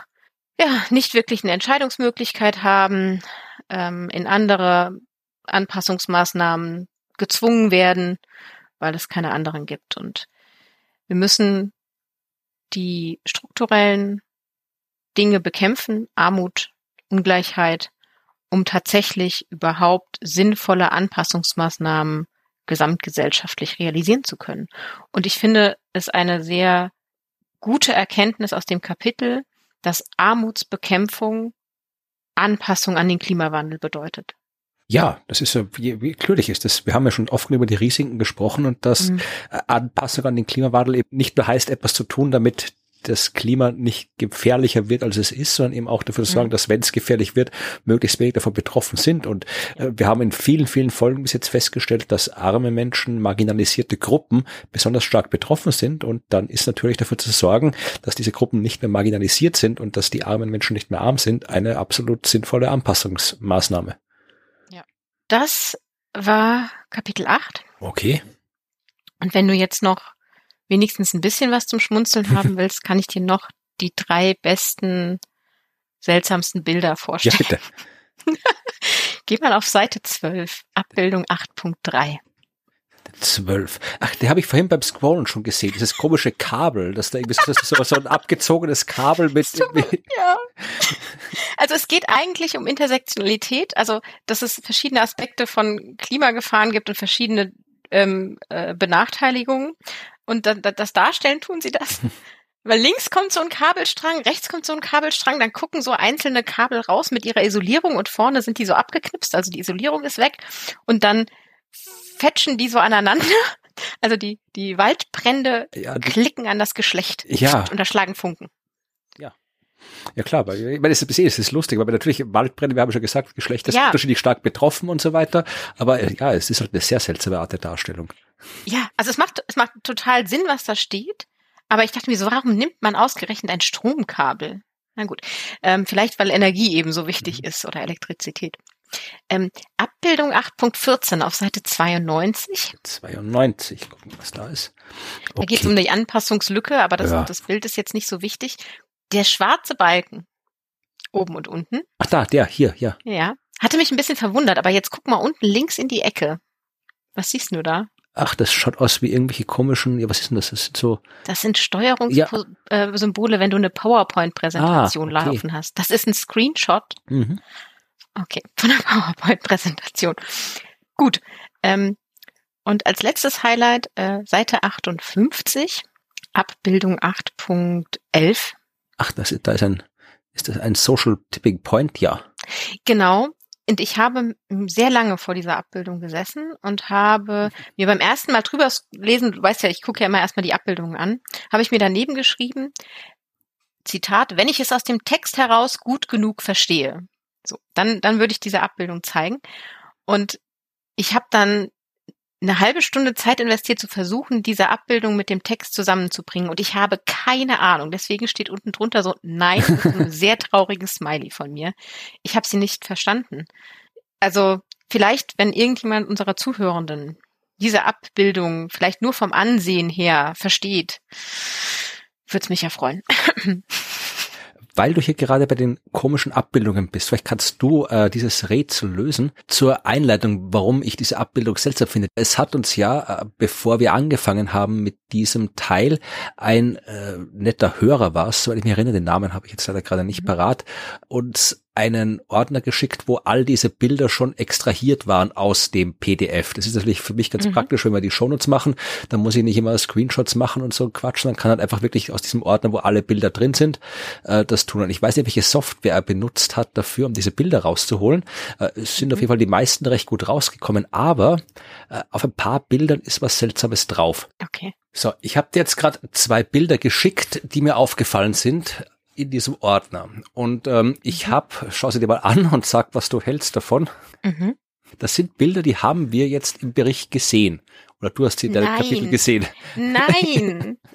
ja nicht wirklich eine Entscheidungsmöglichkeit haben, ähm, in andere Anpassungsmaßnahmen gezwungen werden, weil es keine anderen gibt. Und wir müssen die strukturellen Dinge bekämpfen, Armut, Ungleichheit, um tatsächlich überhaupt sinnvolle Anpassungsmaßnahmen gesamtgesellschaftlich realisieren zu können. Und ich finde es eine sehr gute Erkenntnis aus dem Kapitel, dass Armutsbekämpfung Anpassung an den Klimawandel bedeutet. Ja, das ist ja, wie, wie natürlich ist das. Wir haben ja schon oft über die Risiken gesprochen und dass mhm. Anpassung an den Klimawandel eben nicht nur heißt, etwas zu tun, damit das Klima nicht gefährlicher wird, als es ist, sondern eben auch dafür zu sorgen, mhm. dass wenn es gefährlich wird, möglichst wenig davon betroffen sind. Und äh, wir haben in vielen, vielen Folgen bis jetzt festgestellt, dass arme Menschen, marginalisierte Gruppen besonders stark betroffen sind. Und dann ist natürlich dafür zu sorgen, dass diese Gruppen nicht mehr marginalisiert sind und dass die armen Menschen nicht mehr arm sind, eine absolut sinnvolle Anpassungsmaßnahme. Das war Kapitel 8. Okay. Und wenn du jetzt noch wenigstens ein bisschen was zum Schmunzeln haben <laughs> willst, kann ich dir noch die drei besten, seltsamsten Bilder vorstellen. Ja, bitte. <laughs> Geh mal auf Seite 12, Abbildung 8.3. 12. Ach, den habe ich vorhin beim Scrollen schon gesehen. Dieses komische Kabel, das da irgendwie so, das ist so, so ein abgezogenes Kabel mit, <laughs> mit ja. Also es geht eigentlich um Intersektionalität, also dass es verschiedene Aspekte von Klimagefahren gibt und verschiedene ähm, äh, Benachteiligungen. Und da, da, das Darstellen tun sie das. <laughs> Weil links kommt so ein Kabelstrang, rechts kommt so ein Kabelstrang, dann gucken so einzelne Kabel raus mit ihrer Isolierung und vorne sind die so abgeknipst, also die Isolierung ist weg. Und dann fetschen die so aneinander. <laughs> Also die, die Waldbrände ja, die, klicken an das Geschlecht ja. und da schlagen Funken. Ja. Ja klar, weil ich meine, es ist, es ist lustig, weil natürlich Waldbrände, wir haben schon gesagt, Geschlechter sind ja. unterschiedlich stark betroffen und so weiter. Aber äh, ja, es ist halt eine sehr seltsame Art der Darstellung. Ja, also es macht, es macht total Sinn, was da steht. Aber ich dachte mir so, warum nimmt man ausgerechnet ein Stromkabel? Na gut, ähm, vielleicht weil Energie eben so wichtig mhm. ist oder Elektrizität. Ähm, Abbildung 8.14 auf Seite 92. 92, gucken, was da ist. Okay. Da geht es um die Anpassungslücke, aber das, ja. das Bild ist jetzt nicht so wichtig. Der schwarze Balken, oben und unten. Ach da, der, hier, ja. Ja, hatte mich ein bisschen verwundert, aber jetzt guck mal unten links in die Ecke. Was siehst du da? Ach, das schaut aus wie irgendwelche komischen, ja, was ist denn das? Das sind so. Das sind Steuerungssymbole, ja. wenn du eine PowerPoint-Präsentation ah, okay. laufen hast. Das ist ein Screenshot. Mhm. Okay, von der <laughs> PowerPoint-Präsentation. Gut. Ähm, und als letztes Highlight äh, Seite 58, Abbildung 8.11. Ach, das ist, da ist ein, ist das ein Social Tipping Point? Ja. Genau. Und ich habe sehr lange vor dieser Abbildung gesessen und habe mir beim ersten Mal drüber lesen, du weißt ja, ich gucke ja immer erstmal die Abbildungen an, habe ich mir daneben geschrieben, Zitat, wenn ich es aus dem Text heraus gut genug verstehe. So, dann, dann würde ich diese Abbildung zeigen. Und ich habe dann eine halbe Stunde Zeit investiert zu versuchen, diese Abbildung mit dem Text zusammenzubringen. Und ich habe keine Ahnung. Deswegen steht unten drunter so Nein, ein <laughs> sehr trauriges Smiley von mir. Ich habe sie nicht verstanden. Also vielleicht, wenn irgendjemand unserer Zuhörenden diese Abbildung vielleicht nur vom Ansehen her versteht, würde es mich ja freuen. Weil du hier gerade bei den komischen Abbildungen bist, vielleicht kannst du äh, dieses Rätsel lösen zur Einleitung, warum ich diese Abbildung seltsam finde. Es hat uns ja, äh, bevor wir angefangen haben mit diesem Teil, ein äh, netter Hörer war es, weil ich mich erinnere, den Namen habe ich jetzt leider gerade nicht mhm. parat, uns einen Ordner geschickt, wo all diese Bilder schon extrahiert waren aus dem PDF. Das ist natürlich für mich ganz mhm. praktisch, wenn wir die Shownotes machen, dann muss ich nicht immer Screenshots machen und so Quatsch, dann kann halt einfach wirklich aus diesem Ordner, wo alle Bilder drin sind, äh, das tun. Und ich weiß nicht, welche Software er benutzt hat dafür, um diese Bilder rauszuholen. Äh, es sind mhm. auf jeden Fall die meisten recht gut rausgekommen, aber äh, auf ein paar Bildern ist was Seltsames drauf. Okay. So, ich habe dir jetzt gerade zwei Bilder geschickt, die mir aufgefallen sind in diesem Ordner. Und ähm, ich mhm. habe, schau sie dir mal an und sag, was du hältst davon. Mhm. Das sind Bilder, die haben wir jetzt im Bericht gesehen. Oder du hast sie in deinem Kapitel gesehen. Nein. <laughs>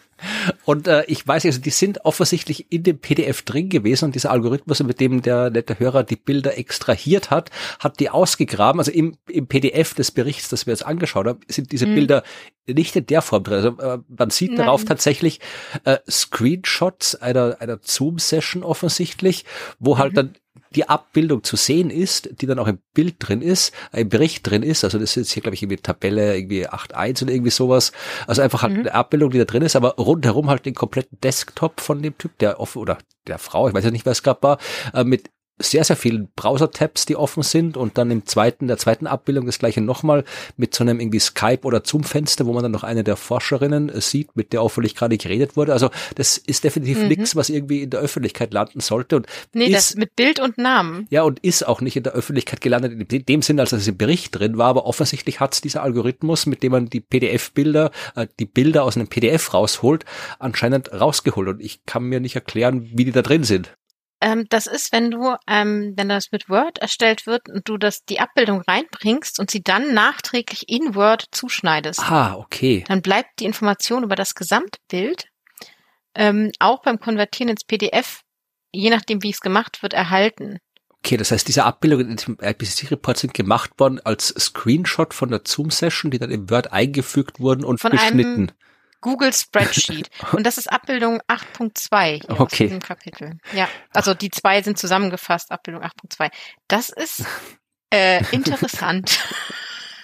Und äh, ich weiß also, die sind offensichtlich in dem PDF drin gewesen und dieser Algorithmus, mit dem der nette Hörer die Bilder extrahiert hat, hat die ausgegraben. Also im, im PDF des Berichts, das wir jetzt angeschaut haben, sind diese mhm. Bilder nicht in der Form drin. Also äh, man sieht Nein. darauf tatsächlich äh, Screenshots einer, einer Zoom-Session offensichtlich, wo halt mhm. dann die Abbildung zu sehen ist, die dann auch im Bild drin ist, äh, im Bericht drin ist, also das ist jetzt hier, glaube ich, irgendwie Tabelle irgendwie 8.1 oder irgendwie sowas. Also einfach halt mhm. eine Abbildung, die da drin ist, aber rundherum halt den kompletten Desktop von dem Typ, der offen oder der Frau, ich weiß ja nicht, wer es gerade war, äh, mit sehr, sehr vielen Browser-Tabs, die offen sind und dann im zweiten, der zweiten Abbildung das gleiche nochmal mit so einem irgendwie Skype oder Zoom-Fenster, wo man dann noch eine der Forscherinnen sieht, mit der hoffentlich gerade geredet wurde. Also das ist definitiv mhm. nichts, was irgendwie in der Öffentlichkeit landen sollte. Und nee, ist, das mit Bild und Namen. Ja, und ist auch nicht in der Öffentlichkeit gelandet, in dem Sinne, als es im Bericht drin war, aber offensichtlich hat es dieser Algorithmus, mit dem man die PDF-Bilder, äh, die Bilder aus einem PDF rausholt, anscheinend rausgeholt. Und ich kann mir nicht erklären, wie die da drin sind. Ähm, das ist, wenn du, ähm, wenn das mit Word erstellt wird und du das die Abbildung reinbringst und sie dann nachträglich in Word zuschneidest. Ah, okay. Dann bleibt die Information über das Gesamtbild ähm, auch beim Konvertieren ins PDF, je nachdem wie es gemacht wird, erhalten. Okay, das heißt, diese Abbildungen im IPCC-Report sind gemacht worden als Screenshot von der Zoom-Session, die dann im Word eingefügt wurden und von beschnitten. Einem, Google Spreadsheet. <laughs> Und das ist Abbildung 8.2 okay. aus diesem Kapitel. Ja, also die zwei sind zusammengefasst, Abbildung 8.2. Das ist äh, <laughs> interessant.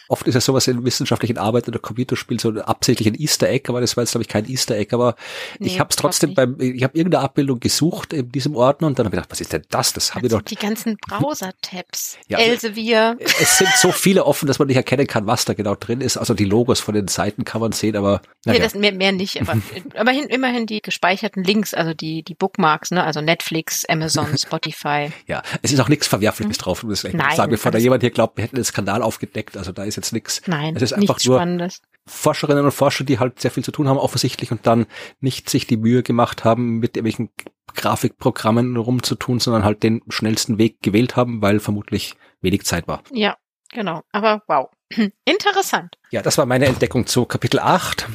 Oft ist ja sowas in wissenschaftlichen Arbeiten oder Computerspielen so absichtlich ein Easter Egg, aber das war jetzt glaube ich kein Easter Egg, aber nee, ich habe es trotzdem beim, ich habe irgendeine Abbildung gesucht in diesem Ordner und dann habe ich gedacht, was ist denn das? Das habe ich doch. Die ganzen Browser-Tabs. Ja, also Elsevier. Es sind so viele offen, dass man nicht erkennen kann, was da genau drin ist. Also die Logos von den Seiten kann man sehen, aber naja. nee, das mehr, mehr nicht. Aber <laughs> immerhin, immerhin die gespeicherten Links, also die die Bookmarks, ne, also Netflix, Amazon, <laughs> Spotify. ja, es ist auch nichts Verwerfliches mhm. drauf. Muss ich Nein, sagen, bevor da jemand hier glaubt, wir hätten den Skandal aufgedeckt. Also da ist jetzt nichts. Nein, es ist einfach nur Spannendes. Forscherinnen und Forscher, die halt sehr viel zu tun haben offensichtlich und dann nicht sich die Mühe gemacht haben, mit irgendwelchen Grafikprogrammen rumzutun, sondern halt den schnellsten Weg gewählt haben, weil vermutlich wenig Zeit war. Ja, genau. Aber wow. <clears throat> Interessant. Ja, das war meine Entdeckung zu Kapitel 8.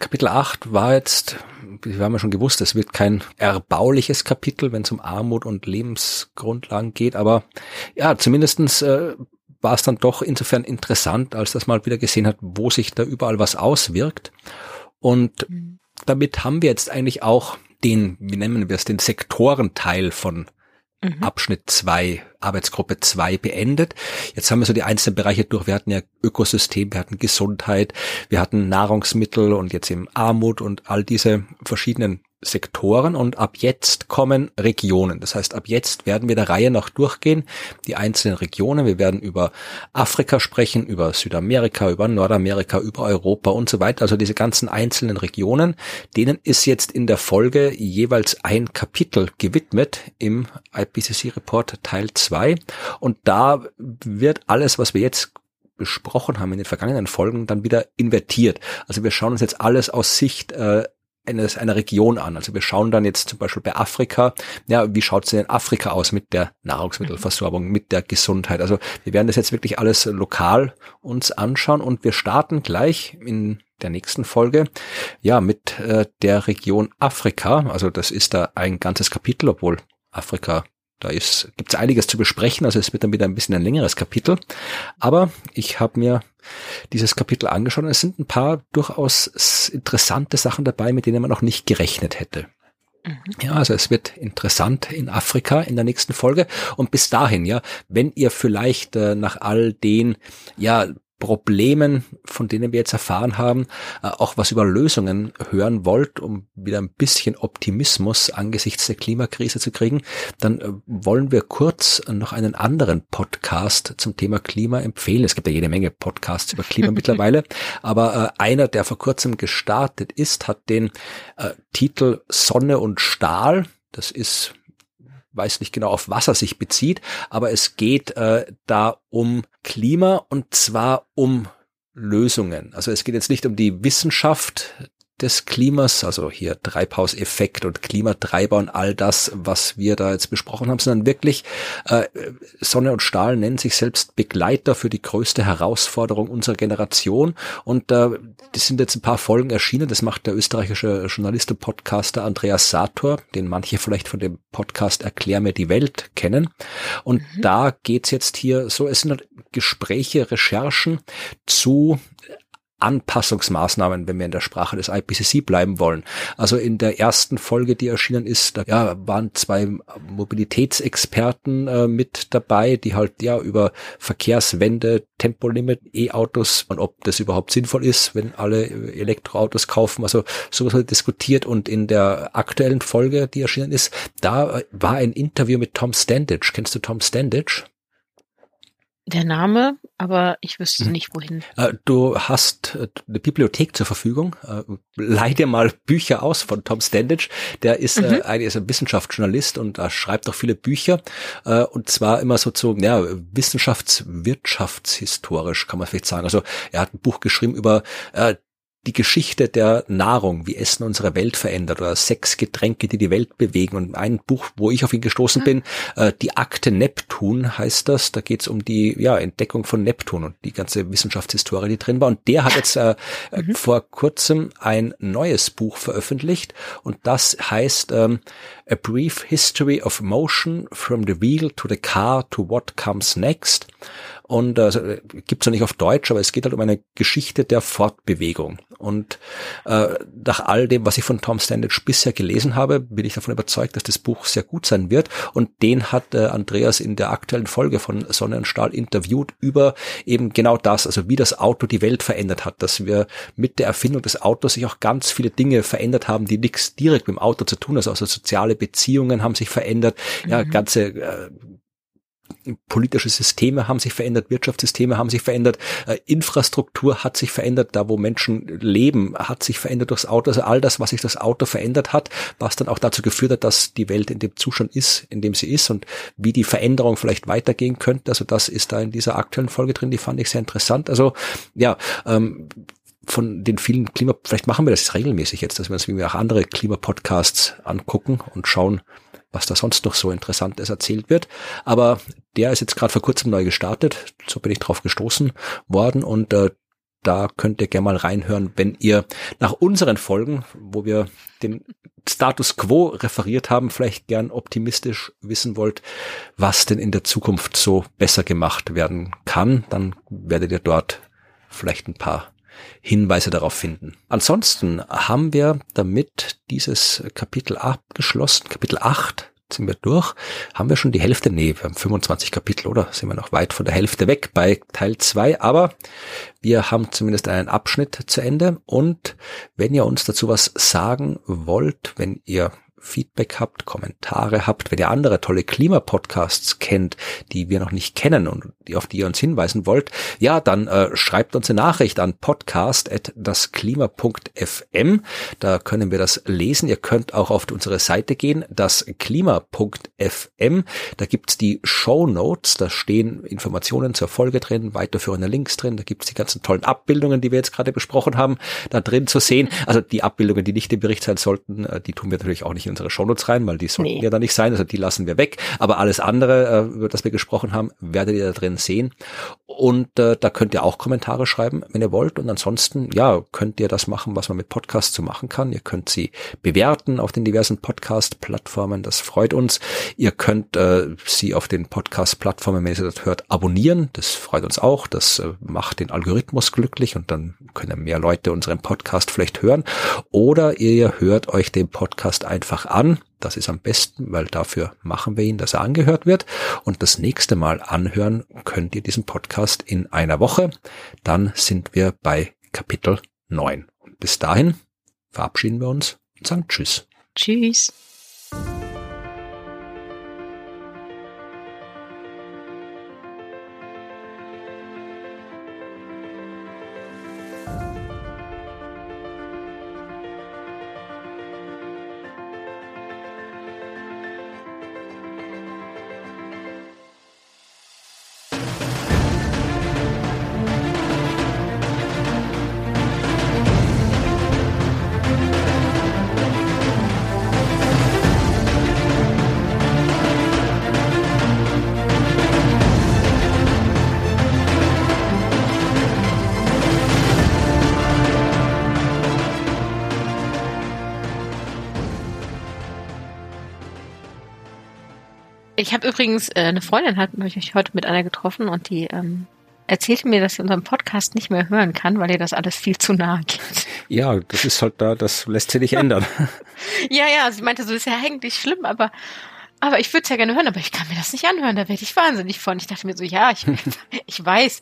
Kapitel 8 war jetzt, wir haben ja schon gewusst, es wird kein erbauliches Kapitel, wenn es um Armut und Lebensgrundlagen geht, aber ja, zumindestens äh, war es dann doch insofern interessant, als das mal wieder gesehen hat, wo sich da überall was auswirkt. Und mhm. damit haben wir jetzt eigentlich auch den, wie nennen wir es, den Sektorenteil von mhm. Abschnitt zwei Arbeitsgruppe zwei beendet. Jetzt haben wir so die einzelnen Bereiche durch. Wir hatten ja Ökosystem, wir hatten Gesundheit, wir hatten Nahrungsmittel und jetzt eben Armut und all diese verschiedenen Sektoren und ab jetzt kommen Regionen. Das heißt, ab jetzt werden wir der Reihe nach durchgehen, die einzelnen Regionen. Wir werden über Afrika sprechen, über Südamerika, über Nordamerika, über Europa und so weiter. Also diese ganzen einzelnen Regionen, denen ist jetzt in der Folge jeweils ein Kapitel gewidmet im IPCC Report Teil 2. Und da wird alles, was wir jetzt besprochen haben in den vergangenen Folgen, dann wieder invertiert. Also wir schauen uns jetzt alles aus Sicht äh, eines, einer Region an. Also wir schauen dann jetzt zum Beispiel bei Afrika, ja, wie schaut es in Afrika aus mit der Nahrungsmittelversorgung, mit der Gesundheit. Also wir werden das jetzt wirklich alles lokal uns anschauen und wir starten gleich in der nächsten Folge, ja, mit äh, der Region Afrika. Also das ist da ein ganzes Kapitel, obwohl Afrika da ist, gibt's einiges zu besprechen, also es wird dann wieder ein bisschen ein längeres Kapitel. Aber ich habe mir dieses Kapitel angeschaut und es sind ein paar durchaus interessante Sachen dabei, mit denen man noch nicht gerechnet hätte. Mhm. Ja, also es wird interessant in Afrika in der nächsten Folge. Und bis dahin, ja, wenn ihr vielleicht äh, nach all den, ja, Problemen, von denen wir jetzt erfahren haben, äh, auch was über Lösungen hören wollt, um wieder ein bisschen Optimismus angesichts der Klimakrise zu kriegen, dann äh, wollen wir kurz noch einen anderen Podcast zum Thema Klima empfehlen. Es gibt ja jede Menge Podcasts über Klima <laughs> mittlerweile, aber äh, einer, der vor kurzem gestartet ist, hat den Titel Sonne und Stahl. Das ist weiß nicht genau, auf was er sich bezieht, aber es geht äh, da um Klima und zwar um Lösungen. Also es geht jetzt nicht um die Wissenschaft des Klimas, also hier Treibhauseffekt und Klimatreiber und all das, was wir da jetzt besprochen haben, sondern wirklich äh, Sonne und Stahl nennen sich selbst Begleiter für die größte Herausforderung unserer Generation. Und äh, das sind jetzt ein paar Folgen erschienen. Das macht der österreichische Journalist und Podcaster Andreas Sator, den manche vielleicht von dem Podcast Erklär mir die Welt kennen. Und mhm. da geht's jetzt hier so, es sind halt Gespräche, Recherchen zu Anpassungsmaßnahmen, wenn wir in der Sprache des IPCC bleiben wollen. Also in der ersten Folge, die erschienen ist, da ja, waren zwei Mobilitätsexperten äh, mit dabei, die halt ja über Verkehrswende, Tempolimit, E-Autos und ob das überhaupt sinnvoll ist, wenn alle Elektroautos kaufen. Also sowas wird diskutiert und in der aktuellen Folge, die erschienen ist, da war ein Interview mit Tom Standage. Kennst du Tom Standage? Der Name, aber ich wüsste mhm. nicht wohin. Äh, du hast äh, eine Bibliothek zur Verfügung. Äh, leih dir mal Bücher aus von Tom Standage. Der ist, mhm. eigentlich ist ein Wissenschaftsjournalist und schreibt auch viele Bücher. Und zwar immer so zu, ja, wissenschaftswirtschaftshistorisch kann man vielleicht sagen. Also er hat ein Buch geschrieben über die Geschichte der Nahrung, wie Essen unsere Welt verändert oder sechs Getränke, die die Welt bewegen. Und ein Buch, wo ich auf ihn gestoßen bin, äh, die Akte Neptun heißt das. Da geht es um die ja, Entdeckung von Neptun und die ganze Wissenschaftshistorie, die drin war. Und der hat jetzt äh, <laughs> äh, mhm. vor kurzem ein neues Buch veröffentlicht und das heißt ähm, A Brief History of Motion from the Wheel to the Car to What Comes Next. Und äh, also, gibt's ja nicht auf Deutsch, aber es geht halt um eine Geschichte der Fortbewegung. Und äh, nach all dem, was ich von Tom Standage bisher gelesen habe, bin ich davon überzeugt, dass das Buch sehr gut sein wird. Und den hat äh, Andreas in der aktuellen Folge von Sonne und Stahl interviewt über eben genau das, also wie das Auto die Welt verändert hat, dass wir mit der Erfindung des Autos sich auch ganz viele Dinge verändert haben, die nichts direkt mit dem Auto zu tun haben. Also soziale Beziehungen haben sich verändert, ja, mhm. ganze äh, politische Systeme haben sich verändert, Wirtschaftssysteme haben sich verändert, äh, Infrastruktur hat sich verändert, da wo Menschen leben, hat sich verändert durchs Auto. Also all das, was sich das Auto verändert hat, was dann auch dazu geführt hat, dass die Welt in dem Zustand ist, in dem sie ist und wie die Veränderung vielleicht weitergehen könnte. Also das ist da in dieser aktuellen Folge drin, die fand ich sehr interessant. Also ja, ähm, von den vielen Klima, vielleicht machen wir das regelmäßig jetzt, dass wir uns wie auch andere Klimapodcasts angucken und schauen, was da sonst noch so Interessantes erzählt wird. Aber der ist jetzt gerade vor kurzem neu gestartet. So bin ich drauf gestoßen worden und äh, da könnt ihr gerne mal reinhören, wenn ihr nach unseren Folgen, wo wir den Status quo referiert haben, vielleicht gern optimistisch wissen wollt, was denn in der Zukunft so besser gemacht werden kann, dann werdet ihr dort vielleicht ein paar Hinweise darauf finden. Ansonsten haben wir damit dieses Kapitel abgeschlossen, Kapitel 8 sind wir durch. Haben wir schon die Hälfte? Nee, wir haben 25 Kapitel, oder? Sind wir noch weit von der Hälfte weg bei Teil 2, aber wir haben zumindest einen Abschnitt zu Ende und wenn ihr uns dazu was sagen wollt, wenn ihr Feedback habt, Kommentare habt, wenn ihr andere tolle Klimapodcasts kennt, die wir noch nicht kennen und die, auf die ihr uns hinweisen wollt, ja, dann äh, schreibt uns eine Nachricht an podcast.dasklima.fm. Da können wir das lesen. Ihr könnt auch auf unsere Seite gehen, dasklima.fm. Da gibt's die Show Notes, da stehen Informationen zur Folge drin, weiterführende Links drin, da gibt's die ganzen tollen Abbildungen, die wir jetzt gerade besprochen haben, da drin zu sehen. Also die Abbildungen, die nicht im Bericht sein sollten, äh, die tun wir natürlich auch nicht in unsere Shownotes rein, weil die sollten nee. ja da nicht sein, also die lassen wir weg. Aber alles andere, äh, über das wir gesprochen haben, werdet ihr da drin sehen. Und äh, da könnt ihr auch Kommentare schreiben, wenn ihr wollt. Und ansonsten, ja, könnt ihr das machen, was man mit Podcasts so machen kann. Ihr könnt sie bewerten auf den diversen Podcast-Plattformen. Das freut uns. Ihr könnt äh, sie auf den Podcast-Plattformen, wenn ihr das hört, abonnieren. Das freut uns auch. Das äh, macht den Algorithmus glücklich und dann können mehr Leute unseren Podcast vielleicht hören. Oder ihr hört euch den Podcast einfach einfach an. Das ist am besten, weil dafür machen wir ihn, dass er angehört wird. Und das nächste Mal anhören könnt ihr diesen Podcast in einer Woche. Dann sind wir bei Kapitel 9. Und bis dahin verabschieden wir uns und sagen Tschüss. Tschüss. Habe übrigens, äh, eine Freundin hat mich heute mit einer getroffen und die ähm, erzählte mir, dass sie unseren Podcast nicht mehr hören kann, weil ihr das alles viel zu nahe geht. Ja, das ist halt da, das lässt sich nicht ändern. <laughs> ja, ja, sie meinte so, ist ja eigentlich schlimm, aber aber ich würde es ja gerne hören, aber ich kann mir das nicht anhören, da werde ich wahnsinnig von. Ich dachte mir so, ja, ich, <laughs> ich weiß.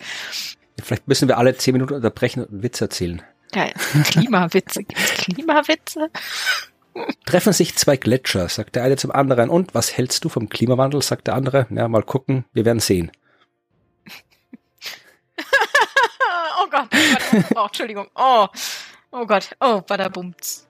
Vielleicht müssen wir alle zehn Minuten unterbrechen und einen Witz erzählen. Ja, Klimawitze. Gibt's Klimawitze? Treffen sich zwei Gletscher, sagt der eine zum anderen. Und was hältst du vom Klimawandel, sagt der andere. Ja, mal gucken, wir werden sehen. <laughs> oh Gott, oh, Gott, oh, Entschuldigung. Oh, oh Gott, oh, badabumts.